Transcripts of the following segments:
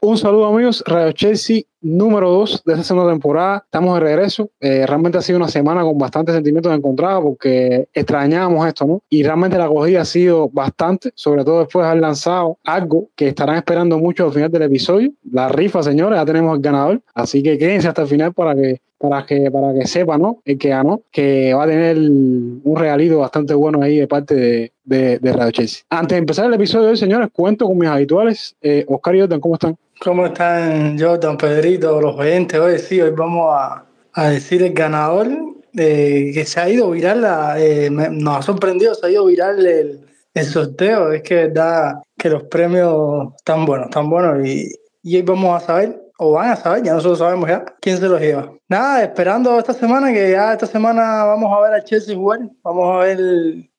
Un saludo amigos, Radio Chelsea número 2 de esta segunda temporada. Estamos de regreso. Eh, realmente ha sido una semana con bastantes sentimientos encontrados porque extrañábamos esto, ¿no? Y realmente la acogida ha sido bastante, sobre todo después de haber lanzado algo que estarán esperando mucho al final del episodio. La rifa, señores, ya tenemos el ganador. Así que quédense hasta el final para que para que, para que sepa, ¿no? El que ganó, que va a tener un regalito bastante bueno ahí de parte de, de, de Radio Chelsea. Antes de empezar el episodio de hoy, señores, cuento con mis habituales. Eh, Oscar y Jordan, ¿cómo están? ¿Cómo están, Jordan, Pedrito, los oyentes? Hoy sí, hoy vamos a, a decir el ganador eh, que se ha ido viral, eh, nos ha sorprendido, se ha ido viral el, el sorteo. Es que verdad que los premios están buenos, están buenos y, y hoy vamos a saber o van a saber, ya nosotros sabemos ya quién se los lleva. Nada, esperando esta semana, que ya esta semana vamos a ver a Chelsea jugar, vamos a ver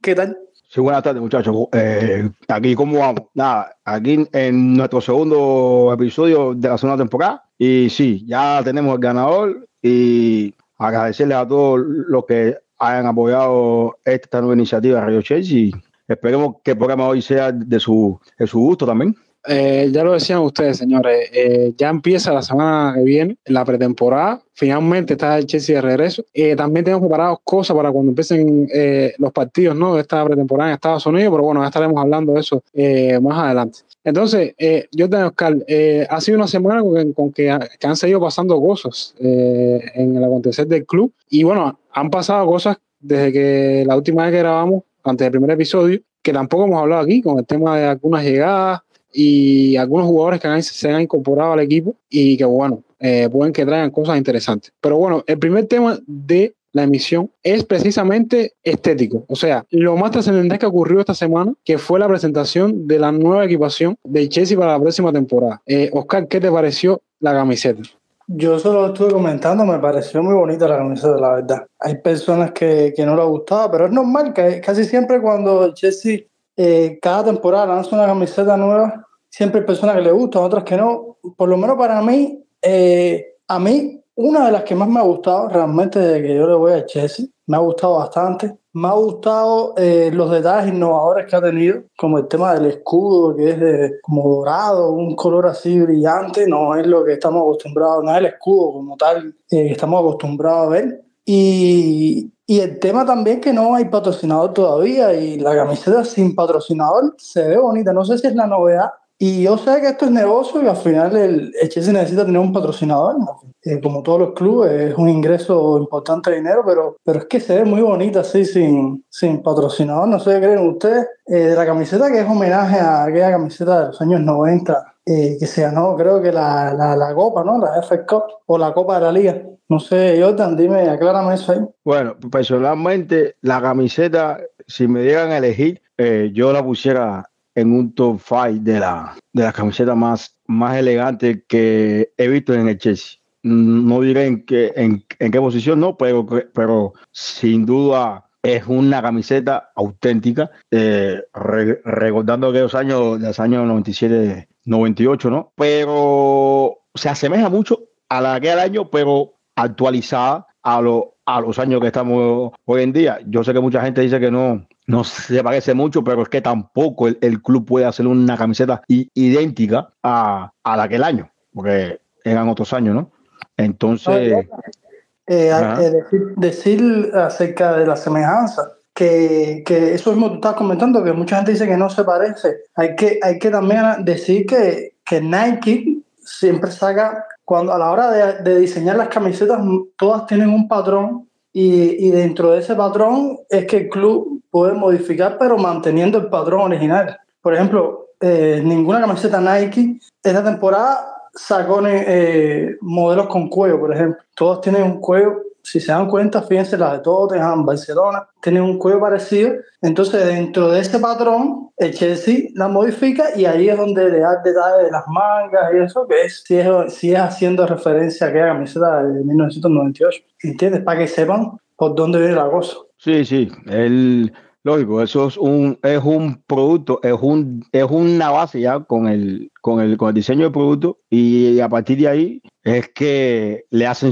qué tal. Sí, buenas tardes, muchachos. Eh, aquí, ¿cómo vamos? Nada, aquí en nuestro segundo episodio de la segunda temporada. Y sí, ya tenemos el ganador y agradecerles a todos los que hayan apoyado esta nueva iniciativa de Radio Chelsea. Esperemos que el programa hoy sea de su, de su gusto también. Eh, ya lo decían ustedes, señores, eh, ya empieza la semana que viene la pretemporada. Finalmente está el Chelsea de regreso. Eh, también tenemos preparados cosas para cuando empiecen eh, los partidos ¿no? de esta pretemporada en Estados Unidos, pero bueno, ya estaremos hablando de eso eh, más adelante. Entonces, eh, yo tengo Oscar, ha sido una semana con, con que, que, han seguido pasando cosas en el acontecer del club. Y bueno, han pasado cosas desde que la última vez que grabamos, antes del primer episodio, que tampoco hemos hablado aquí, con el tema de algunas llegadas y algunos jugadores que han, se han incorporado al equipo y que, bueno, eh, pueden que traigan cosas interesantes. Pero bueno, el primer tema de la emisión es precisamente estético. O sea, lo más trascendente que ocurrió esta semana, que fue la presentación de la nueva equipación del Chelsea para la próxima temporada. Eh, Oscar, ¿qué te pareció la camiseta? Yo solo estuve comentando, me pareció muy bonita la camiseta, la verdad. Hay personas que, que no le gustaba, pero es normal que casi siempre cuando el Chelsea eh, cada temporada lanza una camiseta nueva, siempre hay personas que le gustan, otras que no. Por lo menos para mí, eh, a mí, una de las que más me ha gustado realmente desde que yo le voy a Chelsea, me ha gustado bastante. Me ha gustado eh, los detalles innovadores que ha tenido, como el tema del escudo, que es de, como dorado, un color así brillante, no es lo que estamos acostumbrados, no es el escudo como tal eh, que estamos acostumbrados a ver. Y, y el tema también que no hay patrocinador todavía y la camiseta sin patrocinador se ve bonita. No sé si es la novedad. Y yo sé que esto es negocio y al final el, el Chelsea necesita tener un patrocinador. Eh, como todos los clubes, es un ingreso importante de dinero, pero, pero es que se ve muy bonita así sin, sin patrocinador. No sé qué creen ustedes. Eh, la camiseta que es homenaje a aquella camiseta de los años 90 eh, que se ganó, creo que la, la, la Copa, ¿no? La FA Cup o la Copa de la Liga. No sé, Jordan, dime, aclárame eso ahí. Bueno, personalmente, la camiseta, si me dieran a elegir, yo la pusiera en un top 5 de la, de las camisetas más, más elegantes que he visto en el Chelsea. No diré en qué, en, qué posición, no, pero, pero sin duda es una camiseta auténtica, eh, re, recordando aquellos años, los años 97, 98, ¿no? Pero se asemeja mucho a la que al año, pero actualizada a, lo, a los años que estamos hoy en día. Yo sé que mucha gente dice que no, no se parece mucho, pero es que tampoco el, el club puede hacer una camiseta idéntica a, a la que el año, porque eran otros años, ¿no? Entonces... Eh, eh, decir, decir, acerca de la semejanza, que, que eso mismo tú estás comentando, que mucha gente dice que no se parece. Hay que, hay que también decir que, que Nike siempre saca, cuando a la hora de, de diseñar las camisetas, todas tienen un patrón y, dentro de ese patrón es que el club puede modificar, pero manteniendo el patrón original. Por ejemplo, eh, ninguna camiseta Nike esta temporada sacó eh, modelos con cuello, por ejemplo. Todos tienen un cuello, si se dan cuenta, fíjense, las de Tottenham, Barcelona, tienen un cuello parecido. Entonces, dentro de ese patrón, el Chelsea la modifica y ahí es donde le da detalles de las mangas y eso, que es si, es, si es haciendo referencia a aquella camiseta de 1998. ¿Entiendes? Para que sepan por dónde viene la cosa. Sí, sí. El, lógico, eso es un, es un producto, es, un, es una base ya con el, con, el, con el diseño del producto y a partir de ahí es que le hacen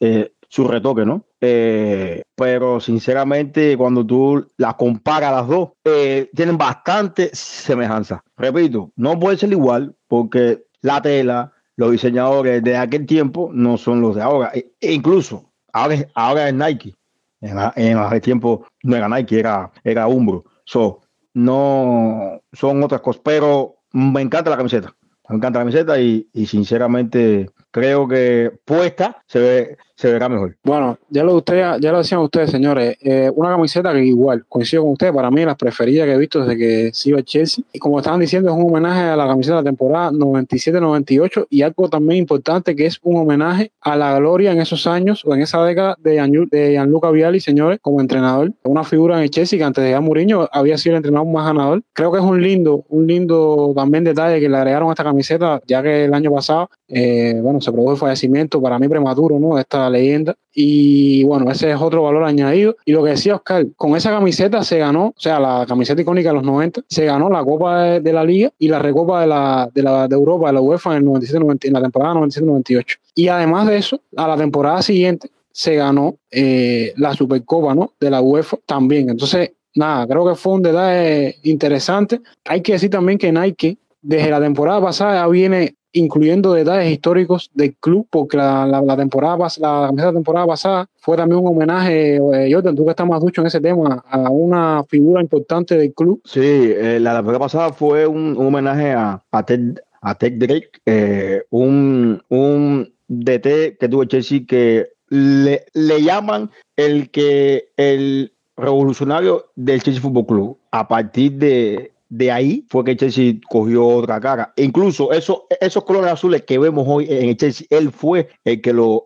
eh, su retoque, ¿no? Eh, pero sinceramente, cuando tú las comparas las dos, eh, tienen bastante semejanza. Repito, no puede ser igual porque la tela, los diseñadores de aquel tiempo no son los de ahora. E, e incluso ahora, es Nike. En, en aquel tiempo no era Nike, era, era Umbro. So, no son otras cosas, pero me encanta la camiseta. Me encanta la camiseta y sinceramente creo que puesta se ve se verá mejor. Bueno, ya lo usted, ya lo decían ustedes, señores, eh, una camiseta que igual, coincido con ustedes, para mí las preferidas que he visto desde que se iba a Chelsea. Y como estaban diciendo, es un homenaje a la camiseta de la temporada 97-98 y algo también importante que es un homenaje a la gloria en esos años o en esa década de, de Gianluca Vialli, señores, como entrenador. Una figura en el Chelsea que antes de Jan Mourinho había sido el entrenador más ganador. Creo que es un lindo, un lindo también detalle que le agregaron a esta camiseta, ya que el año pasado, eh, bueno, se produjo el fallecimiento para mí prematuro, ¿no? Esta leyenda. Y bueno, ese es otro valor añadido. Y lo que decía Oscar, con esa camiseta se ganó, o sea, la camiseta icónica de los 90, se ganó la Copa de, la Liga y la Recopa de, la, de, la, de Europa, de la UEFA en, el 97, 90, en la temporada 97-98. Y además de eso, a la temporada siguiente se ganó eh, la Supercopa ¿no? de la UEFA también. Entonces, nada, creo que fue un detalle interesante. Hay que decir también que Nike desde la temporada pasada viene incluyendo detalles históricos del club, porque la, la, temporada la, temporada pasada fue también un homenaje, eh, Jordan, tú que estás más ducho en ese tema, a una figura importante del club. Sí, eh, la temporada pasada fue un, homenaje a, a, Ted, a Ted Drake, eh, un, un DT que tuvo Chelsea que le, le llaman el que el revolucionario del Chelsea Football Club a partir de de ahí fue que Chelsea cogió otra cara. E incluso eso, esos colores azules que vemos hoy en el Chelsea, él fue el que, los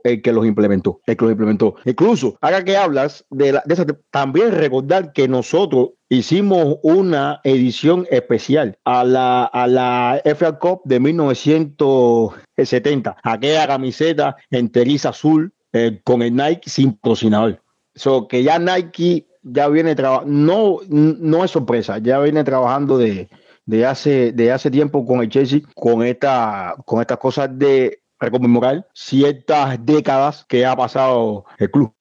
implementó. El que los implementó. Incluso, ahora que hablas de, la, de esa, también recordar que nosotros hicimos una edición especial a la, a la FA Cup de 1970. Aquella camiseta enteriza azul eh, con el Nike sin patrocinador. So, que ya Nike ya viene trabajando, no, no es sorpresa, ya viene trabajando de, de, hace, de hace tiempo con el Chelsea, con, esta, con estas cosas de reconmemorar ciertas décadas que ha pasado el club.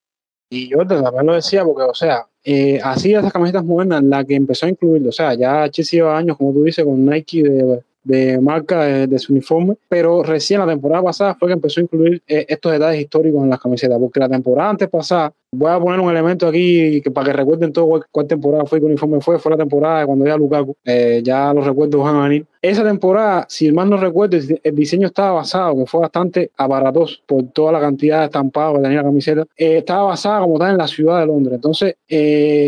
Y yo también lo decía porque, o sea, eh, así esas camisetas modernas, la que empezó a incluir, o sea, ya Chelsea lleva años, como tú dices, con Nike de, de marca de, su uniforme, pero recién la temporada pasada fue que empezó a incluir eh, estos detalles históricos en las camisetas, porque la temporada antes pasada, voy a poner un elemento aquí que para que recuerden todo cuál, temporada fue, qué uniforme fue, fue la temporada cuando ya Lukaku, eh, ya los recuerdos van a venir. Esa temporada, si mal no recuerdo, el diseño estaba basado, que fue bastante aparatoso por toda la cantidad de estampados que tenía la camiseta, eh, estaba basada como tal en la ciudad de Londres. Entonces,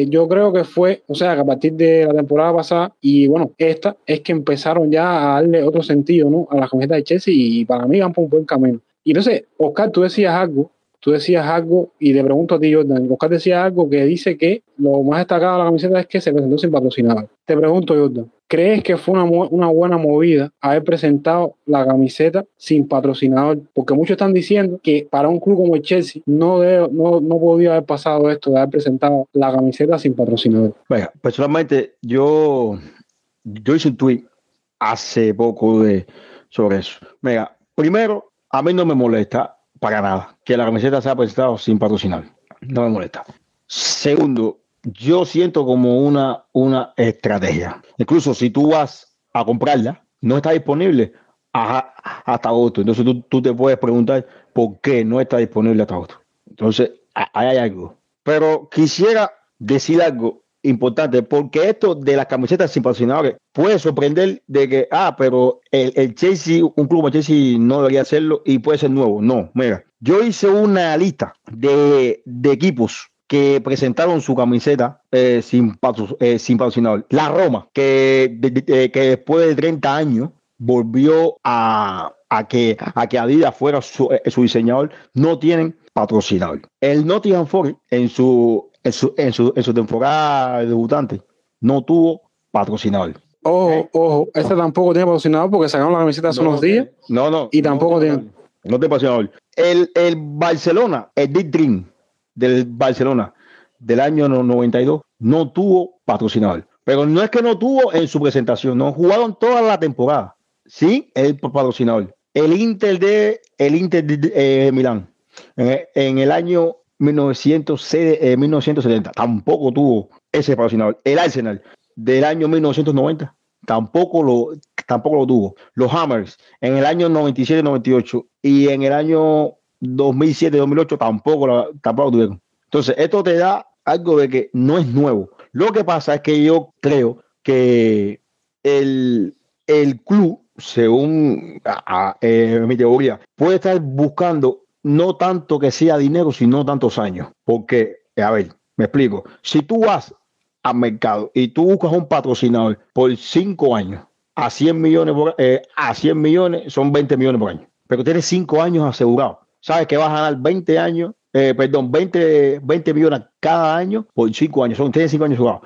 yo creo que fue, o sea, que a partir de la temporada pasada y bueno, esta es que empezaron ya a darle otro sentido ¿no? a la camiseta de Chelsea y para mí van por un buen camino. Y sé, Oscar, tú decías algo, tú decías algo y te pregunto a ti, Jordan, Oscar decía algo que dice que lo más destacado de la camiseta es que se presentó sin patrocinador. Te pregunto, Jordan, ¿crees que fue una, buena movida haber presentado la camiseta sin patrocinador? Porque muchos están diciendo que para un club como el Chelsea no, no, no podía haber pasado esto de haber presentado la camiseta sin patrocinador. Bueno, personalmente yo, yo hice un tweet hace poco de, sobre eso. Mira, primero, a mí no me molesta para nada que la camiseta sea presentado sin patrocinar. No me molesta. Segundo, yo siento como una, una estrategia. Incluso si tú vas a comprarla, no está disponible hasta agosto. Entonces tú, tú, te puedes preguntar por qué no está disponible hasta agosto. Entonces, ahí hay algo. Pero quisiera decir algo importante, porque esto de las camisetas sin patrocinadores puede sorprender de que, ah, pero el, el Chelsea, un club como Chelsea no debería hacerlo y puede ser nuevo. No, mira, yo hice una lista de, de equipos que presentaron su camiseta eh, sin, eh, sin patrocinador. La Roma, que, que después de 30 años volvió a, a, que, a que Adidas fuera su, eh, su diseñador, no tienen patrocinador. El Nottingham Forest en su en su, en su, en su temporada debutante no tuvo patrocinador. Ojo, ojo, este tampoco tiene patrocinador porque sacaron la camiseta hace unos días. No, no. Y tampoco tiene. No tiene patrocinador. El, el Barcelona, el Big Dream del Barcelona del año 92, no tuvo patrocinador. Pero no es que no tuvo en su presentación, no jugaron toda la temporada. Sí, el patrocinador. El Inter de el Inter de, eh, Milán En, el año 1970 tampoco tuvo ese patrocinador. El Arsenal del año 1990 tampoco lo, tampoco lo tuvo. Los Hammers en el año 97-98 y en el año 2007-2008 tampoco, tampoco lo tuvieron. Entonces, esto te da algo de que no es nuevo. Lo que pasa es que yo creo que el, el club, según eh, mi teoría, puede estar buscando no tanto que sea dinero, sino tantos años. Porque, a ver, me explico. Si tú vas al mercado y tú buscas un patrocinador por cinco años a 100 millones, eh, a 100 millones son 20 millones por año. Pero tienes cinco años asegurados. Sabes que vas a ganar 20 años, eh, perdón, 20, 20 millones cada año por cinco años. Son, tienes cinco años asegurados.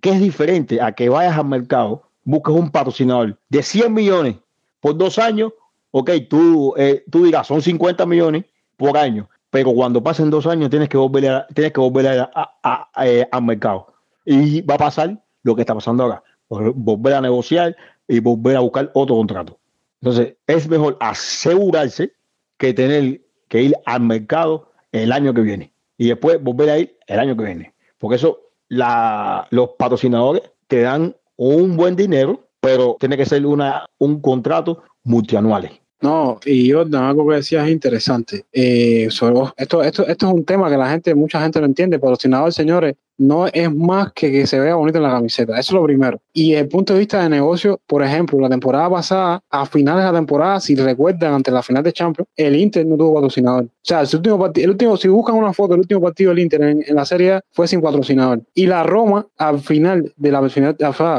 ¿Qué es diferente a que vayas al mercado, busques un patrocinador de 100 millones por dos años? Ok, tú, eh, tú digas, son 50 millones por año, pero cuando pasen dos años tienes que volver, tienes que volver al mercado y va a pasar lo que está pasando ahora, volver a negociar y volver a buscar otro contrato. Entonces, es mejor asegurarse que tener que ir al mercado el año que viene y después volver a ir el año que viene. Porque eso, la, los patrocinadores te dan un buen dinero, pero tiene que ser una, un contrato multianual. No, y Jordan, algo que decías es interesante. Eh, esto, esto, esto es un tema que la gente, mucha gente no entiende. Patrocinador, señores, no es más que que se vea bonito en la camiseta. Eso es lo primero. Y desde el punto de vista de negocio, por ejemplo, la temporada pasada, a finales de la temporada, si recuerdan, ante la final de Champions, el Inter no tuvo patrocinador. O sea, el último partido, el último, si buscan una foto, el último partido del Inter en, la Serie fue sin patrocinador. Y la Roma, al final de la final,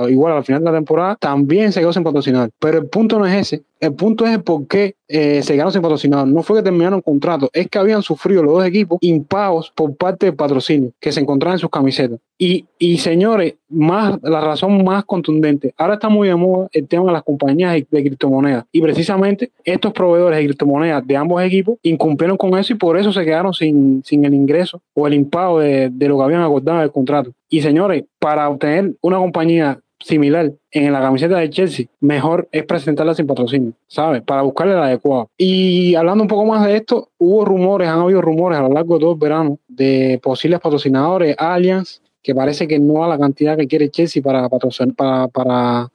igual al final de la temporada, también se quedó sin patrocinador. Pero el punto no es ese. El punto es el por qué eh, se quedaron sin patrocinador. No fue que terminaron contrato, es que habían sufrido los dos equipos impagos por parte del patrocinio que se encontraban en sus camisetas. Y, señores, más, la razón más contundente, ahora está muy de moda el tema de las compañías de criptomonedas. Y precisamente estos proveedores de criptomonedas de ambos equipos incumplieron con eso y por eso se quedaron sin, sin el ingreso o el impago de, de lo que habían acordado del contrato. Y señores, para obtener una compañía similar en la camiseta de Chelsea, mejor es presentarla sin patrocinio, ¿sabes? Para buscarle la adecuada. Y hablando un poco más de esto, hubo rumores, han habido rumores a lo largo de todo el verano de posibles patrocinadores, Allianz, que parece que no a la cantidad que quiere Chelsea para, para, para,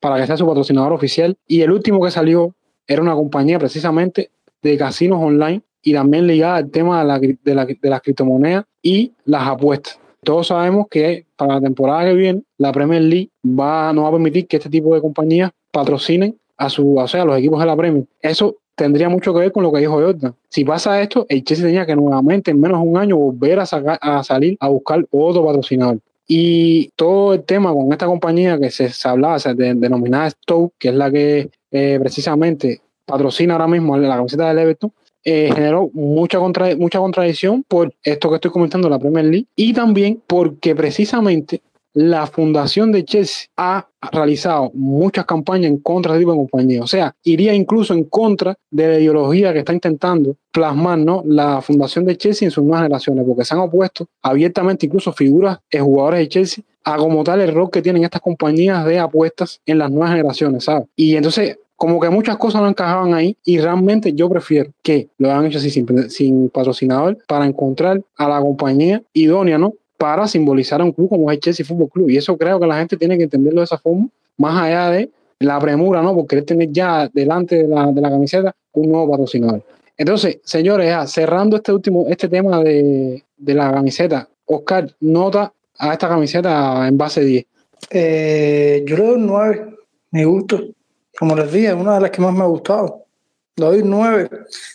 para que sea su patrocinador oficial. Y el último que salió era una compañía precisamente de casinos online y también ligada al tema de, la, de, la, de las criptomonedas y las apuestas. Todos sabemos que para la temporada que viene la Premier League va, no va a permitir que este tipo de compañías patrocinen a, su, o sea, a los equipos de la Premier. Eso tendría mucho que ver con lo que dijo Jordan. Si pasa esto, el Chelsea tenía que nuevamente en menos de un año volver a, a salir a buscar otro patrocinador. Y todo el tema con esta compañía que se, hablaba, se denominada Stoke, que es la que eh, precisamente patrocina ahora mismo la camiseta del Everton, eh, generó mucha, contra, mucha contradicción por esto que estoy comentando, la Premier League, y también porque precisamente la fundación de Chelsea ha realizado muchas campañas en contra de este tipo de compañía. O sea, iría incluso en contra de la ideología que está intentando plasmar ¿no? la fundación de Chelsea en sus nuevas generaciones, porque se han opuesto abiertamente incluso figuras de jugadores de Chelsea a como tal el rol que tienen estas compañías de apuestas en las nuevas generaciones, ¿sabes? Y entonces como que muchas cosas no encajaban ahí y realmente yo prefiero que lo hagan hecho así sin, patrocinador para encontrar a la compañía idónea, ¿no? Para simbolizar a un club como es el Chelsea Fútbol Club. Y eso creo que la gente tiene que entenderlo de esa forma, más allá de la premura, ¿no? Porque tener ya delante de la, de la camiseta un nuevo patrocinador. Entonces, señores, ya cerrando este último, este tema de, de la camiseta, Oscar, nota a esta camiseta en base 10. Eh, yo le doy un 9, me gusta como les dije, una de las que más me ha gustado. Le doy nueve.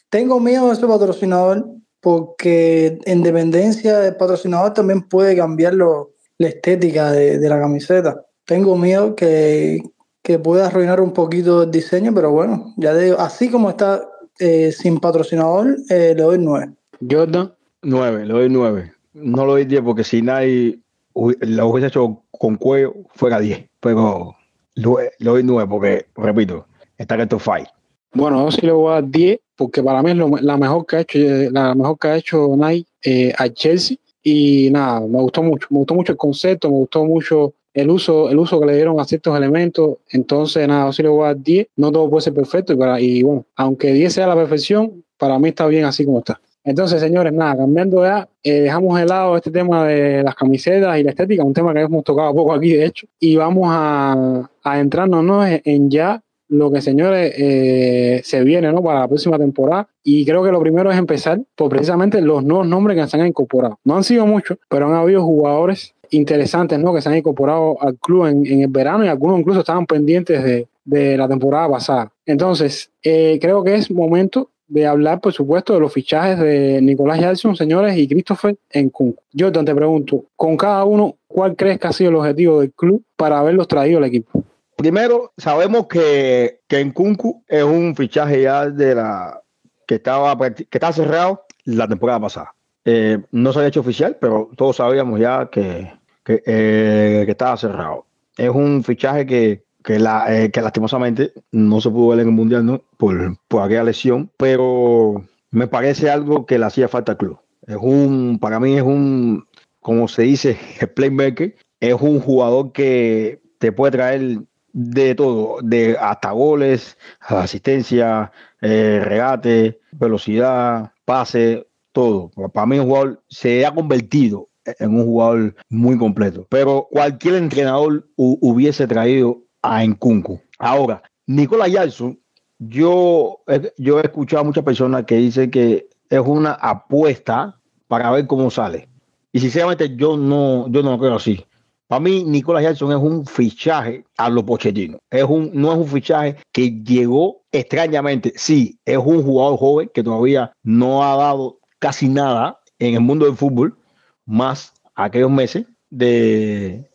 Tengo miedo de ese patrocinador porque en dependencia del patrocinador también puede cambiar la estética de, la camiseta. Tengo miedo que, que pueda arruinar un poquito el diseño, pero bueno, ya digo, así como está eh, sin patrocinador, eh, le doy nueve. Jordan. Nueve, le doy nueve. No lo doy diez porque si nadie lo hubiese hecho con cuello, fuera diez. Pero lo, doy 9 porque, repito, está top 5. Bueno, yo sí le voy a dar 10 porque para mí es la mejor que ha hecho, la mejor que ha hecho Nike eh, a Chelsea. Y nada, me gustó mucho, me gustó mucho el concepto, me gustó mucho el uso, el uso que le dieron a ciertos elementos. Entonces, nada, yo sí le voy a dar 10. No todo puede ser perfecto. Y, y bueno, aunque 10 sea la perfección, para mí está bien así como está. Entonces, señores, nada, cambiando ya, eh, dejamos de lado este tema de las camisetas y la estética, un tema que hemos tocado poco aquí, de hecho, y vamos a, a ¿no? en ya lo que, señores, eh, se viene ¿no? para la próxima temporada. Y creo que lo primero es empezar por precisamente los nuevos nombres que se han incorporado. No han sido muchos, pero han habido jugadores interesantes ¿no? que se han incorporado al club en, en el verano y algunos incluso estaban pendientes de, de la temporada pasada. Entonces, eh, creo que es momento de hablar, por supuesto, de los fichajes de Nicolás Jackson, señores, y Christopher en Kun. Jordan, te pregunto, con cada uno, ¿cuál crees que ha sido el objetivo del club para haberlos traído al equipo? Primero, sabemos que, que en Kunku es un fichaje ya de la que estaba que está cerrado la temporada pasada. Eh, no se había hecho oficial, pero todos sabíamos ya que, que, eh, que estaba cerrado. Es un fichaje que, que, la, eh, que lastimosamente no se pudo ver en el Mundial por, por aquella lesión, pero me parece algo que le hacía falta al club. Es un, para mí es un, como se dice, el playmaker, es un jugador que te puede traer de todo, de hasta goles, asistencia, eh, regate, velocidad, pase, todo. Para mí un jugador se ha convertido en un jugador muy completo. Pero cualquier entrenador hubiese traído a Encunco. Ahora, Nicolás Jackson, yo, yo he escuchado a muchas personas que dicen que es una apuesta para ver cómo sale. Y sinceramente yo no, yo no lo creo así. Para mí, Nicolás Jackson es un fichaje a lo Pochettino. Es un, no es un fichaje que llegó extrañamente. Sí, es un jugador joven que todavía no ha dado casi nada en el mundo del fútbol, más aquellos meses de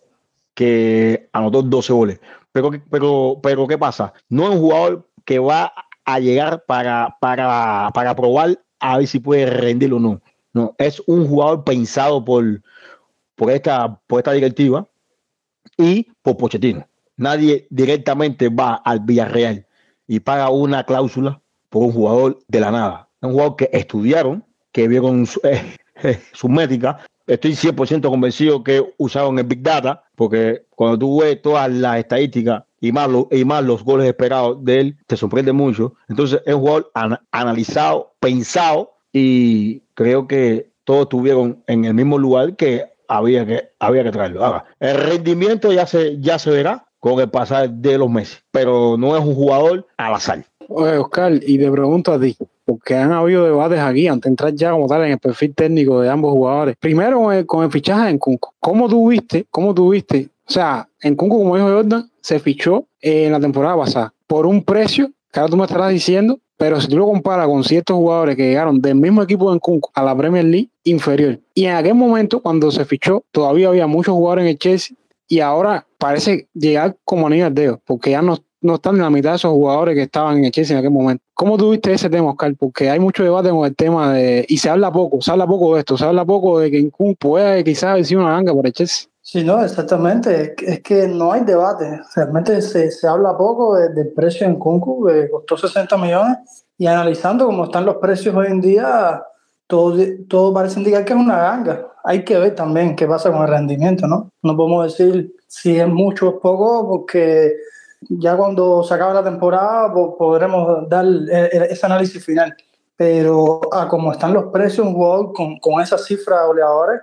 que anotó 12 goles. Pero, pero, pero ¿qué pasa? No es un jugador que va a llegar para, para, para probar a ver si puede rendir o no. No, es un jugador pensado por, por, esta, por esta directiva y por Pochettino. Nadie directamente va al Villarreal y paga una cláusula por un jugador de la nada. Un jugador que estudiaron, que vieron su, eh, su médica, estoy 100% convencido que usaron el Big Data, porque cuando tú ves todas las estadísticas y más, y más los goles esperados de él, te sorprende mucho. Entonces es un jugador analizado, pensado, y creo que todos estuvieron en el mismo lugar que había que, había que traerlo. Ahora, el rendimiento ya se, ya se verá con el pasar de los meses, pero no es un jugador al azar. Oye, Oscar, y te pregunto a ti, porque han habido debates aquí antes de entrar ya como tal en el perfil técnico de ambos jugadores. Primero con el, fichaje en Kunku. ¿Cómo tuviste, cómo tuviste? O sea, en Kunku, como dijo Jordan, se fichó en la temporada pasada por un precio que ahora tú me estarás diciendo, pero si tú lo comparas con ciertos jugadores que llegaron del mismo equipo en Kunku a la Premier League, inferior. Y en aquel momento, cuando se fichó, todavía había muchos jugadores en el Chelsea y ahora parece llegar como anillo al dedo, porque ya no no están en la mitad de esos jugadores que estaban en Chelsea en aquel momento. ¿Cómo tuviste ese tema, Oscar? Porque hay mucho debate con el tema de. Y se habla poco, se habla poco de esto, se habla poco de que Incun puede quizás sido una ganga por el. Sí, no, exactamente. Es que no hay debate. Realmente se, se habla poco del precio en Kunku, que costó 60 millones. Y analizando cómo están los precios hoy en día, todo, todo parece indicar que es una ganga. Hay que ver también qué pasa con el rendimiento, ¿no? No podemos decir si es mucho o poco, porque ya cuando se acabe la temporada podremos dar ese análisis final. Pero a como están los precios, con, con esa cifra de goleadores,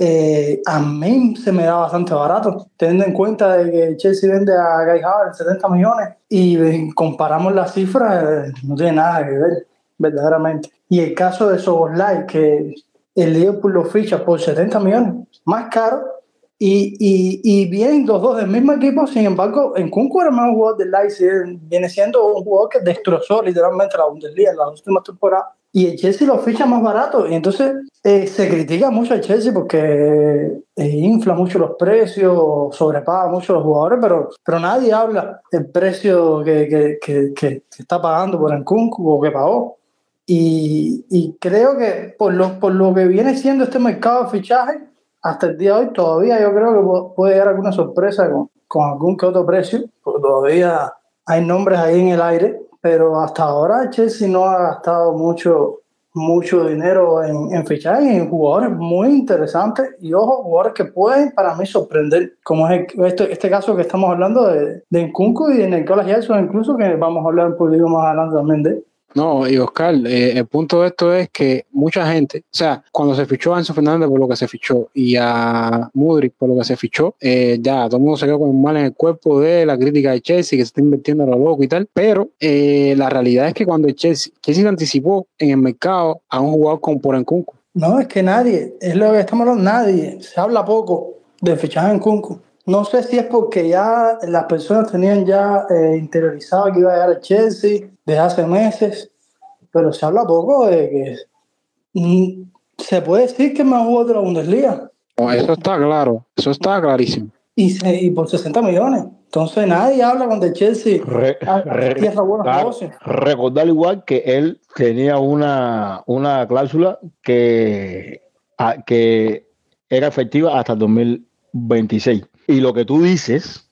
eh, a mí se me da bastante barato, teniendo en cuenta de que Chelsea vende a Guy Havertz 70 millones y comparamos las cifras, no tiene nada que ver, verdaderamente. Y el caso de Soboslai, que el Liverpool lo ficha por 70 millones, más caro y, y, y vienen los dos del mismo equipo, sin embargo, en Kunku era más un jugador del Leipzig, viene siendo un jugador que destrozó literalmente la Bundesliga en las últimas temporadas. Y el Chelsea lo ficha más barato. Y entonces eh, se critica mucho al Chelsea porque eh, infla mucho los precios, sobrepaga mucho los jugadores, pero, pero nadie habla del precio que, que, que, que está pagando por el Kunku o que pagó. Y, y creo que por lo, por lo que viene siendo este mercado de fichaje, hasta el día de hoy todavía yo creo que puede haber alguna sorpresa con, con algún que otro precio, porque todavía hay nombres ahí en el aire, pero hasta ahora Chelsea no ha gastado mucho, mucho dinero en, en fichajes y en jugadores muy interesantes. Y ojo, jugadores que pueden para mí sorprender, como es este, este caso que estamos hablando de, de Nkunku y de Nicolas Jackson, incluso que vamos a hablar un poquito más adelante también de No, y Oscar, eh, el punto de esto es que mucha gente, o sea, cuando se fichó a Enzo Fernández por lo que se fichó y a Mudrik por lo que se fichó, eh, ya todo el mundo se quedó con mal en el cuerpo de la crítica de Chelsea, que se está invirtiendo a lo loco y tal, pero eh, la realidad es que cuando Chelsea, Chelsea se anticipó en el mercado a un jugador con por Kunku. No, es que nadie, es lo que estamos hablando, nadie, se habla poco de fichaje en Kunku. No sé si es porque ya las personas tenían ya interiorizado que iba a llegar a Chelsea desde hace meses, pero se habla poco de que mm, se puede decir que es más jugador de la Bundesliga. eso está claro, eso está clarísimo. Y, por 60 millones. Entonces nadie habla con el Chelsea recordar igual que él tenía una, una cláusula que, que era efectiva hasta 2026. Y lo que tú dices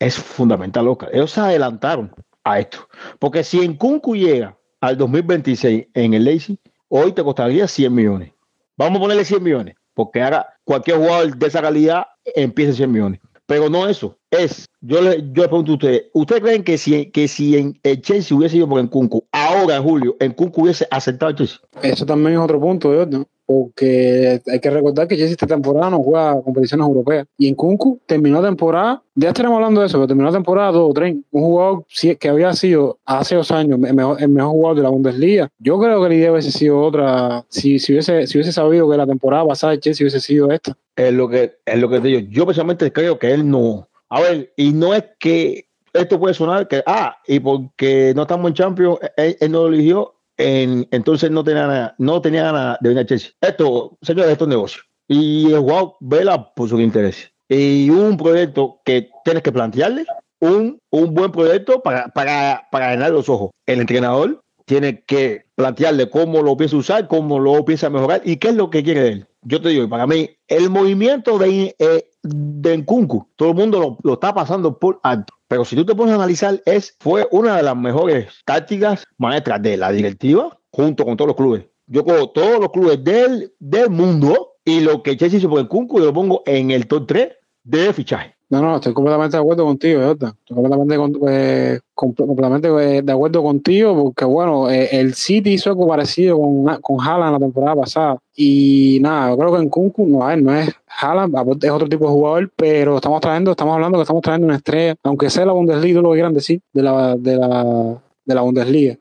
es fundamental, Oscar. Ellos se adelantaron a esto. Porque si en Kunku llega al 2026 en el Leipzig, hoy te costaría 100 millones. Vamos a ponerle 100 millones, porque ahora cualquier jugador de esa calidad empieza 100 millones. Pero no eso, es, yo le, yo le pregunto a ustedes, ¿ustedes creen que si, que si en el Chelsea hubiese ido por en Kunku, ahora en julio, en Kunku hubiese aceptado el Chelsea? Eso también es otro punto, ¿no? porque hay que recordar que Chelsea esta temporada no juega competiciones europeas. Y en Kunku terminó temporada, ya estaremos hablando de eso, pero terminó temporada dos o tres. Un jugador que había sido hace dos años el mejor, jugador de la Bundesliga. Yo creo que la idea hubiese sido otra, si, si, hubiese, si hubiese sabido que la temporada pasada de Chelsea hubiese sido esta. Es lo que, es lo que te digo. Yo personalmente creo que él no. A ver, y no es que esto puede sonar que, ah, y porque no estamos en Champions, él, él no lo eligió, entonces no tenía, nada, no tenía ganas de venir a Chelsea. Esto, señores, esto es negocio. Y el jugador vela por sus intereses. Y un proyecto que tienes que plantearle, un, un buen proyecto para, para, para ganar los ojos. El entrenador tiene que plantearle cómo lo piensa usar, cómo lo piensa mejorar y qué es lo que quiere él. Yo te digo, para mí, el movimiento de, eh, de Nkunku, todo el mundo lo, lo, está pasando por alto. Pero si tú te pones a analizar, es, fue una de las mejores tácticas maestras de la directiva junto con todos los clubes. Yo cojo todos los clubes del, del mundo y lo que Chelsea hizo por Nkunku yo lo pongo en el top 3 de fichaje. No, no, estoy completamente de acuerdo contigo, Jota. Estoy completamente, eh, completamente eh, de acuerdo contigo porque, bueno, eh, el City hizo algo parecido con, con Haaland la temporada pasada. Y nada, yo creo que en Kunku no, a no es Haaland, es otro tipo de jugador, pero estamos trayendo, estamos hablando que estamos trayendo una estrella, aunque sea la Bundesliga, lo que quieran decir, de la, de la, de la Bundesliga.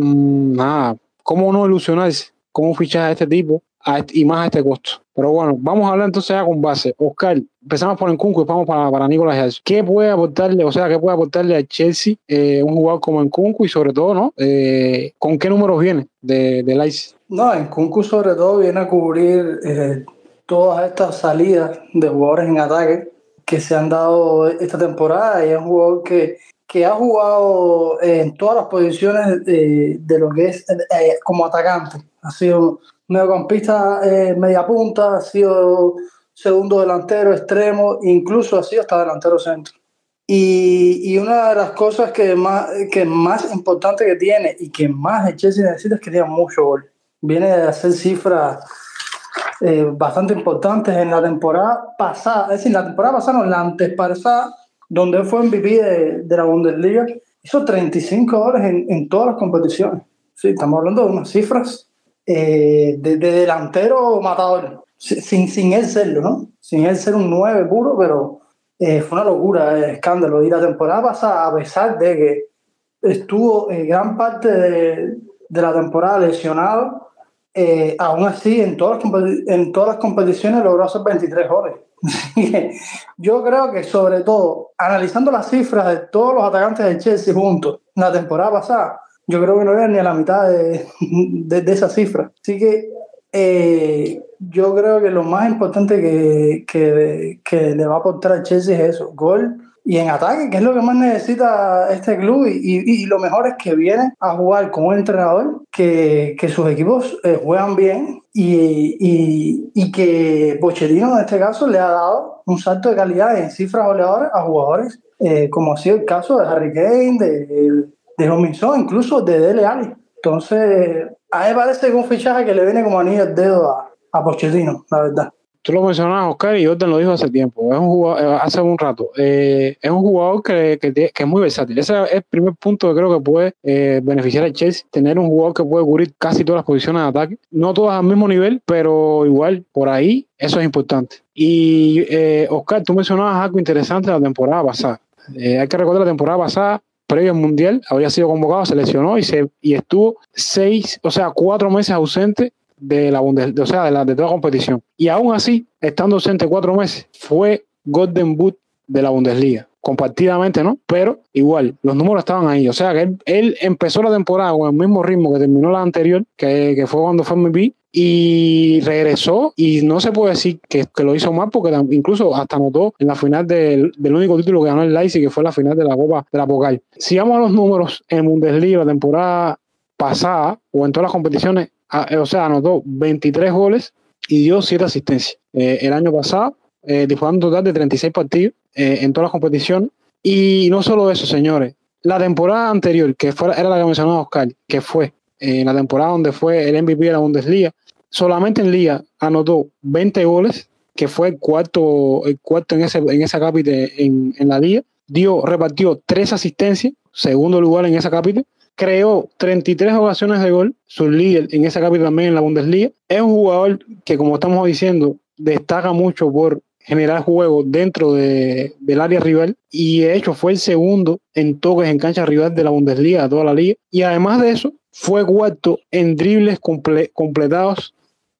nada, ¿cómo no ilusionarse? ¿Cómo fichar a este tipo y más a este costo? Pero bueno, vamos a hablar entonces ya con base. Oscar, empezamos por Encunco y vamos para, para Nicolás ¿Qué puede aportarle, o sea, qué puede aportarle a Chelsea eh, un jugador como Encunco y sobre todo, ¿no? Eh, ¿Con qué números viene de, de? No, Encunco sobre todo viene a cubrir eh, todas estas salidas de jugadores en ataque que se han dado esta temporada y es un jugador que, que ha jugado en todas las posiciones de, de lo que es como atacante. Ha sido mediocampista eh, media punta, ha sido segundo delantero, extremo, incluso ha sido hasta delantero centro. Y, una de las cosas que más, que más importante que tiene y que más el Chelsea necesita es que tenga mucho gol. Viene de hacer cifras eh, bastante importantes en la temporada pasada, es decir, la temporada pasada, no, la antes pasada, donde fue MVP de, de la Bundesliga, hizo 35 goles en, en todas las competiciones. Sí, estamos hablando de unas cifras eh, de, delantero matador, sin, sin él serlo, ¿no? Sin él ser un 9 puro, pero eh, fue una locura, el escándalo. Y la temporada pasada, a pesar de que estuvo eh, gran parte de, de, la temporada lesionado, aún así en todas, las, en todas las competiciones logró hacer 23 goles. Yo creo que sobre todo, analizando las cifras de todos los atacantes de Chelsea juntos, la temporada pasada, yo creo que no era ni a la mitad de, de, esa cifra. Así que eh, yo creo que lo más importante que, que, que, le va a aportar a Chelsea es eso, gol y en ataque, que es lo que más necesita este club. Y, y, lo mejor es que viene a jugar con un entrenador que, que sus equipos eh, juegan bien y, y, que Pochettino en este caso le ha dado un salto de calidad en cifras goleadoras a jugadores eh, como ha sido el caso de Harry Kane, de, de Robinson, incluso de Dele Alli. Entonces, a me parece que un fichaje que le viene como anillo al dedo a, a Pochettino, la verdad. tú lo mencionabas, Oscar, y Jordan lo dijo hace tiempo, es un jugador, eh, hace un rato, eh, es un jugador que, que, que, es muy versátil. Ese es el primer punto que creo que puede eh, beneficiar al Chelsea, tener un jugador que puede cubrir casi todas las posiciones de ataque, no todas al mismo nivel, pero igual por ahí eso es importante. Y Oscar, tú mencionabas algo interesante de la temporada pasada. hay que recordar la temporada pasada, previo al Mundial, había sido convocado, se lesionó y, se, y estuvo seis, o sea, cuatro meses ausente de la Bundesliga, o sea, de, la, de toda competición. Y aún así, estando ausente cuatro meses, fue Golden Boot de la Bundesliga. Compartidamente, ¿no? Pero igual, los números estaban ahí. O sea, que él, empezó la temporada con el mismo ritmo que terminó la anterior, que, que fue cuando fue MVP, y regresó y no se puede decir que, que, lo hizo mal porque incluso hasta anotó en la final del, del, único título que ganó el Leipzig que fue la final de la Copa de la Pocal. Si vamos a los números en Bundesliga la temporada pasada o en todas las competiciones, eh, o sea, anotó 23 goles y dio 7 asistencias. Eh, el año pasado, eh, disputando un total de 36 partidos eh, en todas las competiciones. Y no solo eso, señores. La temporada anterior, que fue, era la que mencionaba Oscar, que fue en la temporada donde fue el MVP de la Bundesliga, solamente en Liga anotó 20 goles, que fue el cuarto, el cuarto en, ese, en esa cápite en, en la liga. Dio, repartió tres asistencias, segundo lugar en esa cápite creó 33 ocasiones de gol, su líder en esa capital también en la Bundesliga. Es un jugador que, como estamos diciendo, destaca mucho por generar juego dentro de, del área rival y de hecho fue el segundo en toques en cancha rival de la Bundesliga, de toda la liga. Y además de eso, fue cuarto en dribles completados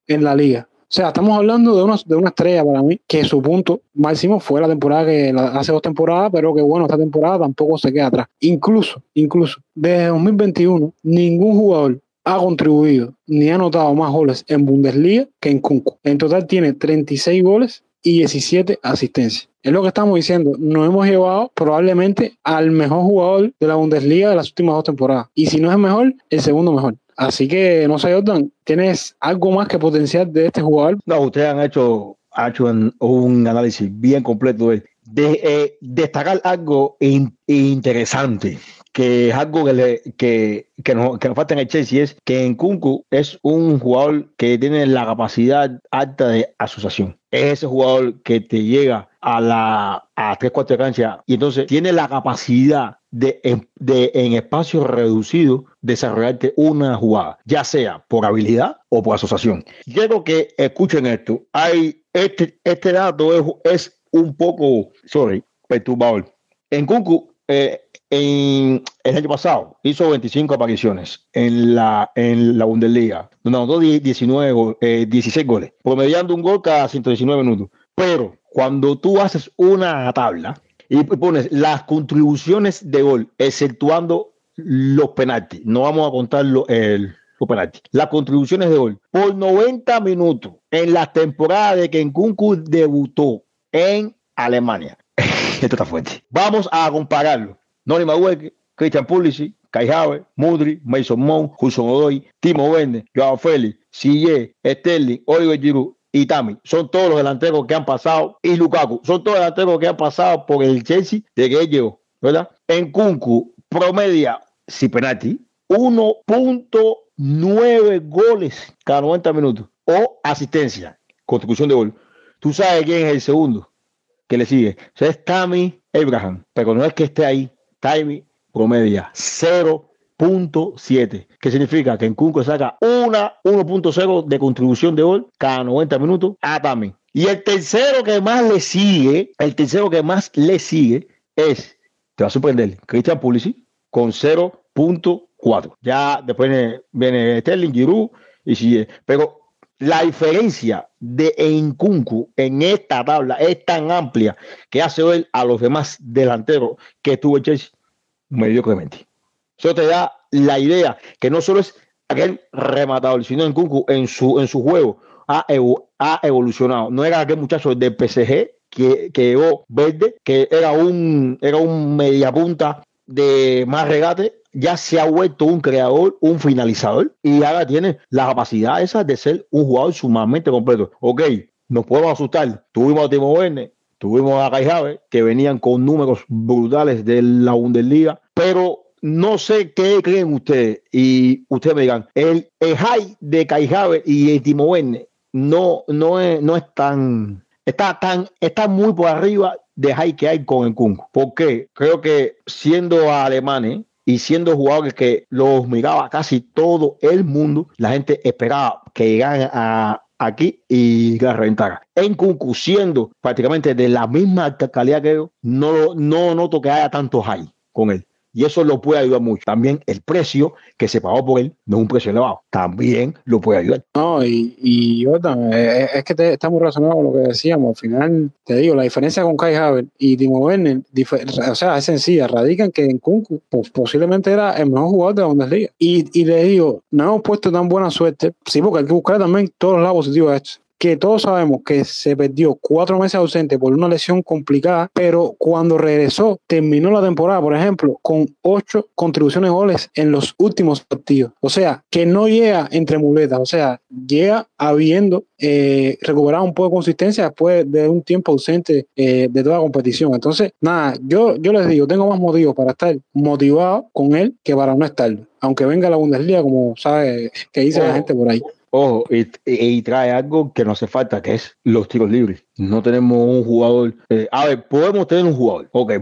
en la liga. O sea, estamos hablando de, unos, de una estrella para mí, que su punto máximo fue la temporada que hace dos temporadas, pero que bueno, esta temporada tampoco se queda atrás. Incluso, incluso, desde 2021, ningún jugador ha contribuido ni ha anotado más goles en Bundesliga que en Kunku. En total tiene 36 goles y 17 asistencias. Es lo que estamos diciendo. Nos hemos llevado probablemente al mejor jugador de la Bundesliga de las últimas dos temporadas. Y si no es el mejor, el segundo mejor. Así que, no sé, Jordan, ¿tienes algo más que potenciar de este jugador? No, ustedes han hecho, hecho un, análisis bien completo de, eh, destacar algo interesante que es algo que, le, que, que, nos, que nos falta en el Chelsea, es que en Kunku es un jugador que tiene la capacidad alta de asociación. Es ese jugador que te llega a la a 3 4 de cancha y entonces tiene la capacidad de, de en espacio reducido desarrollarte una jugada, ya sea por habilidad o por asociación. Quiero que escuchen esto. Hay este, este dato es, es un poco, sorry, perturbador. En Kunku eh, el año pasado hizo 25 apariciones en la, Bundesliga, donde anotó 19, 16 eh, goles, promediando un gol cada 119 minutos. Pero cuando tú haces una tabla y pones las contribuciones de gol, exceptuando los penaltis, no vamos a contar los, penaltis, las contribuciones de gol, por 90 minutos en la temporada de que Nkunku debutó en Alemania. Esto está fuerte. Vamos a compararlo Nori Magueke, Christian Pulisic, Kai Havertz, Mudri, Mason Mount, Hudson Odoy, Timo Werner, Joao Félix, Sille, Sterling, Oliver Giroud y Tami. Son todos los delanteros que han pasado y Lukaku. Son todos los delanteros que han pasado por el Chelsea de que llegó, ¿verdad? En Kunku promedia, si penalti, 1.9 goles cada 90 minutos o asistencia, contribución de gol. Tú sabes quién es el segundo que le sigue. Es Tammy Abraham, pero no es que esté ahí Taimi promedia 0.7, que significa que en Kunko saca una 1.0 de contribución de gol cada 90 minutos a Tami. Y el tercero que más le sigue, el tercero que más le sigue es, te va a sorprender, Christian Pulisic con 0.4. Ya después viene, Sterling, Giroud y sigue. Pero la diferencia de Enkunku en esta tabla es tan amplia que hace ver a los demás delanteros que tuvo el Chelsea mediocremente. Eso te da la idea que no solo es aquel rematador, sino Enkunku en su, en su juego ha, ha evolucionado. No era aquel muchacho del PSG que, que llegó verde, que era un, era un mediapunta de más regate, ya se ha vuelto un creador, un finalizador y ahora tiene la capacidad esa de ser un jugador sumamente completo. Ok, nos podemos asustar. Tuvimos a Timo tuvimos a Kai que venían con números brutales de la Bundesliga, pero no sé qué creen ustedes y ustedes me digan, el, high de Kai y Timo Werner no, no, es, no es tan, está tan, está muy por arriba de high que hay con el Kunku. Porque creo que siendo alemanes y siendo jugadores que los miraba casi todo el mundo, la gente esperaba que llegaran a, aquí y la reventara. En Kunku, siendo prácticamente de la misma calidad que yo, no, no noto que haya tanto high con él y eso lo puede ayudar mucho. También el precio que se pagó por él no es un precio elevado, también lo puede ayudar. No, y, y eh, es que te, está muy relacionado con lo que decíamos. Al final, te digo, la diferencia con Kai Havertz y Timo Werner, o sea, es sencilla, radica en que en Kunku pues, posiblemente era el mejor jugador de la Bundesliga. Y, y le digo, no hemos puesto tan buena suerte, sí, porque hay que buscar también todos los lados positivos de esto que todos sabemos que se perdió cuatro meses ausente por una lesión complicada, pero cuando regresó, terminó la temporada, por ejemplo, con ocho contribuciones goles en los últimos partidos. O sea, que no llega entre muletas, o sea, llega habiendo eh, recuperado un poco de consistencia después de un tiempo ausente eh, de toda competición. Entonces, nada, yo, yo les digo, tengo más motivos para estar motivado con él que para no estarlo. Aunque venga la Bundesliga, como sabe que dice la gente por ahí. Ojo, y, trae algo que no hace falta, que es los tiros libres. No tenemos un jugador. Eh, a ver, podemos tener un jugador. Ok,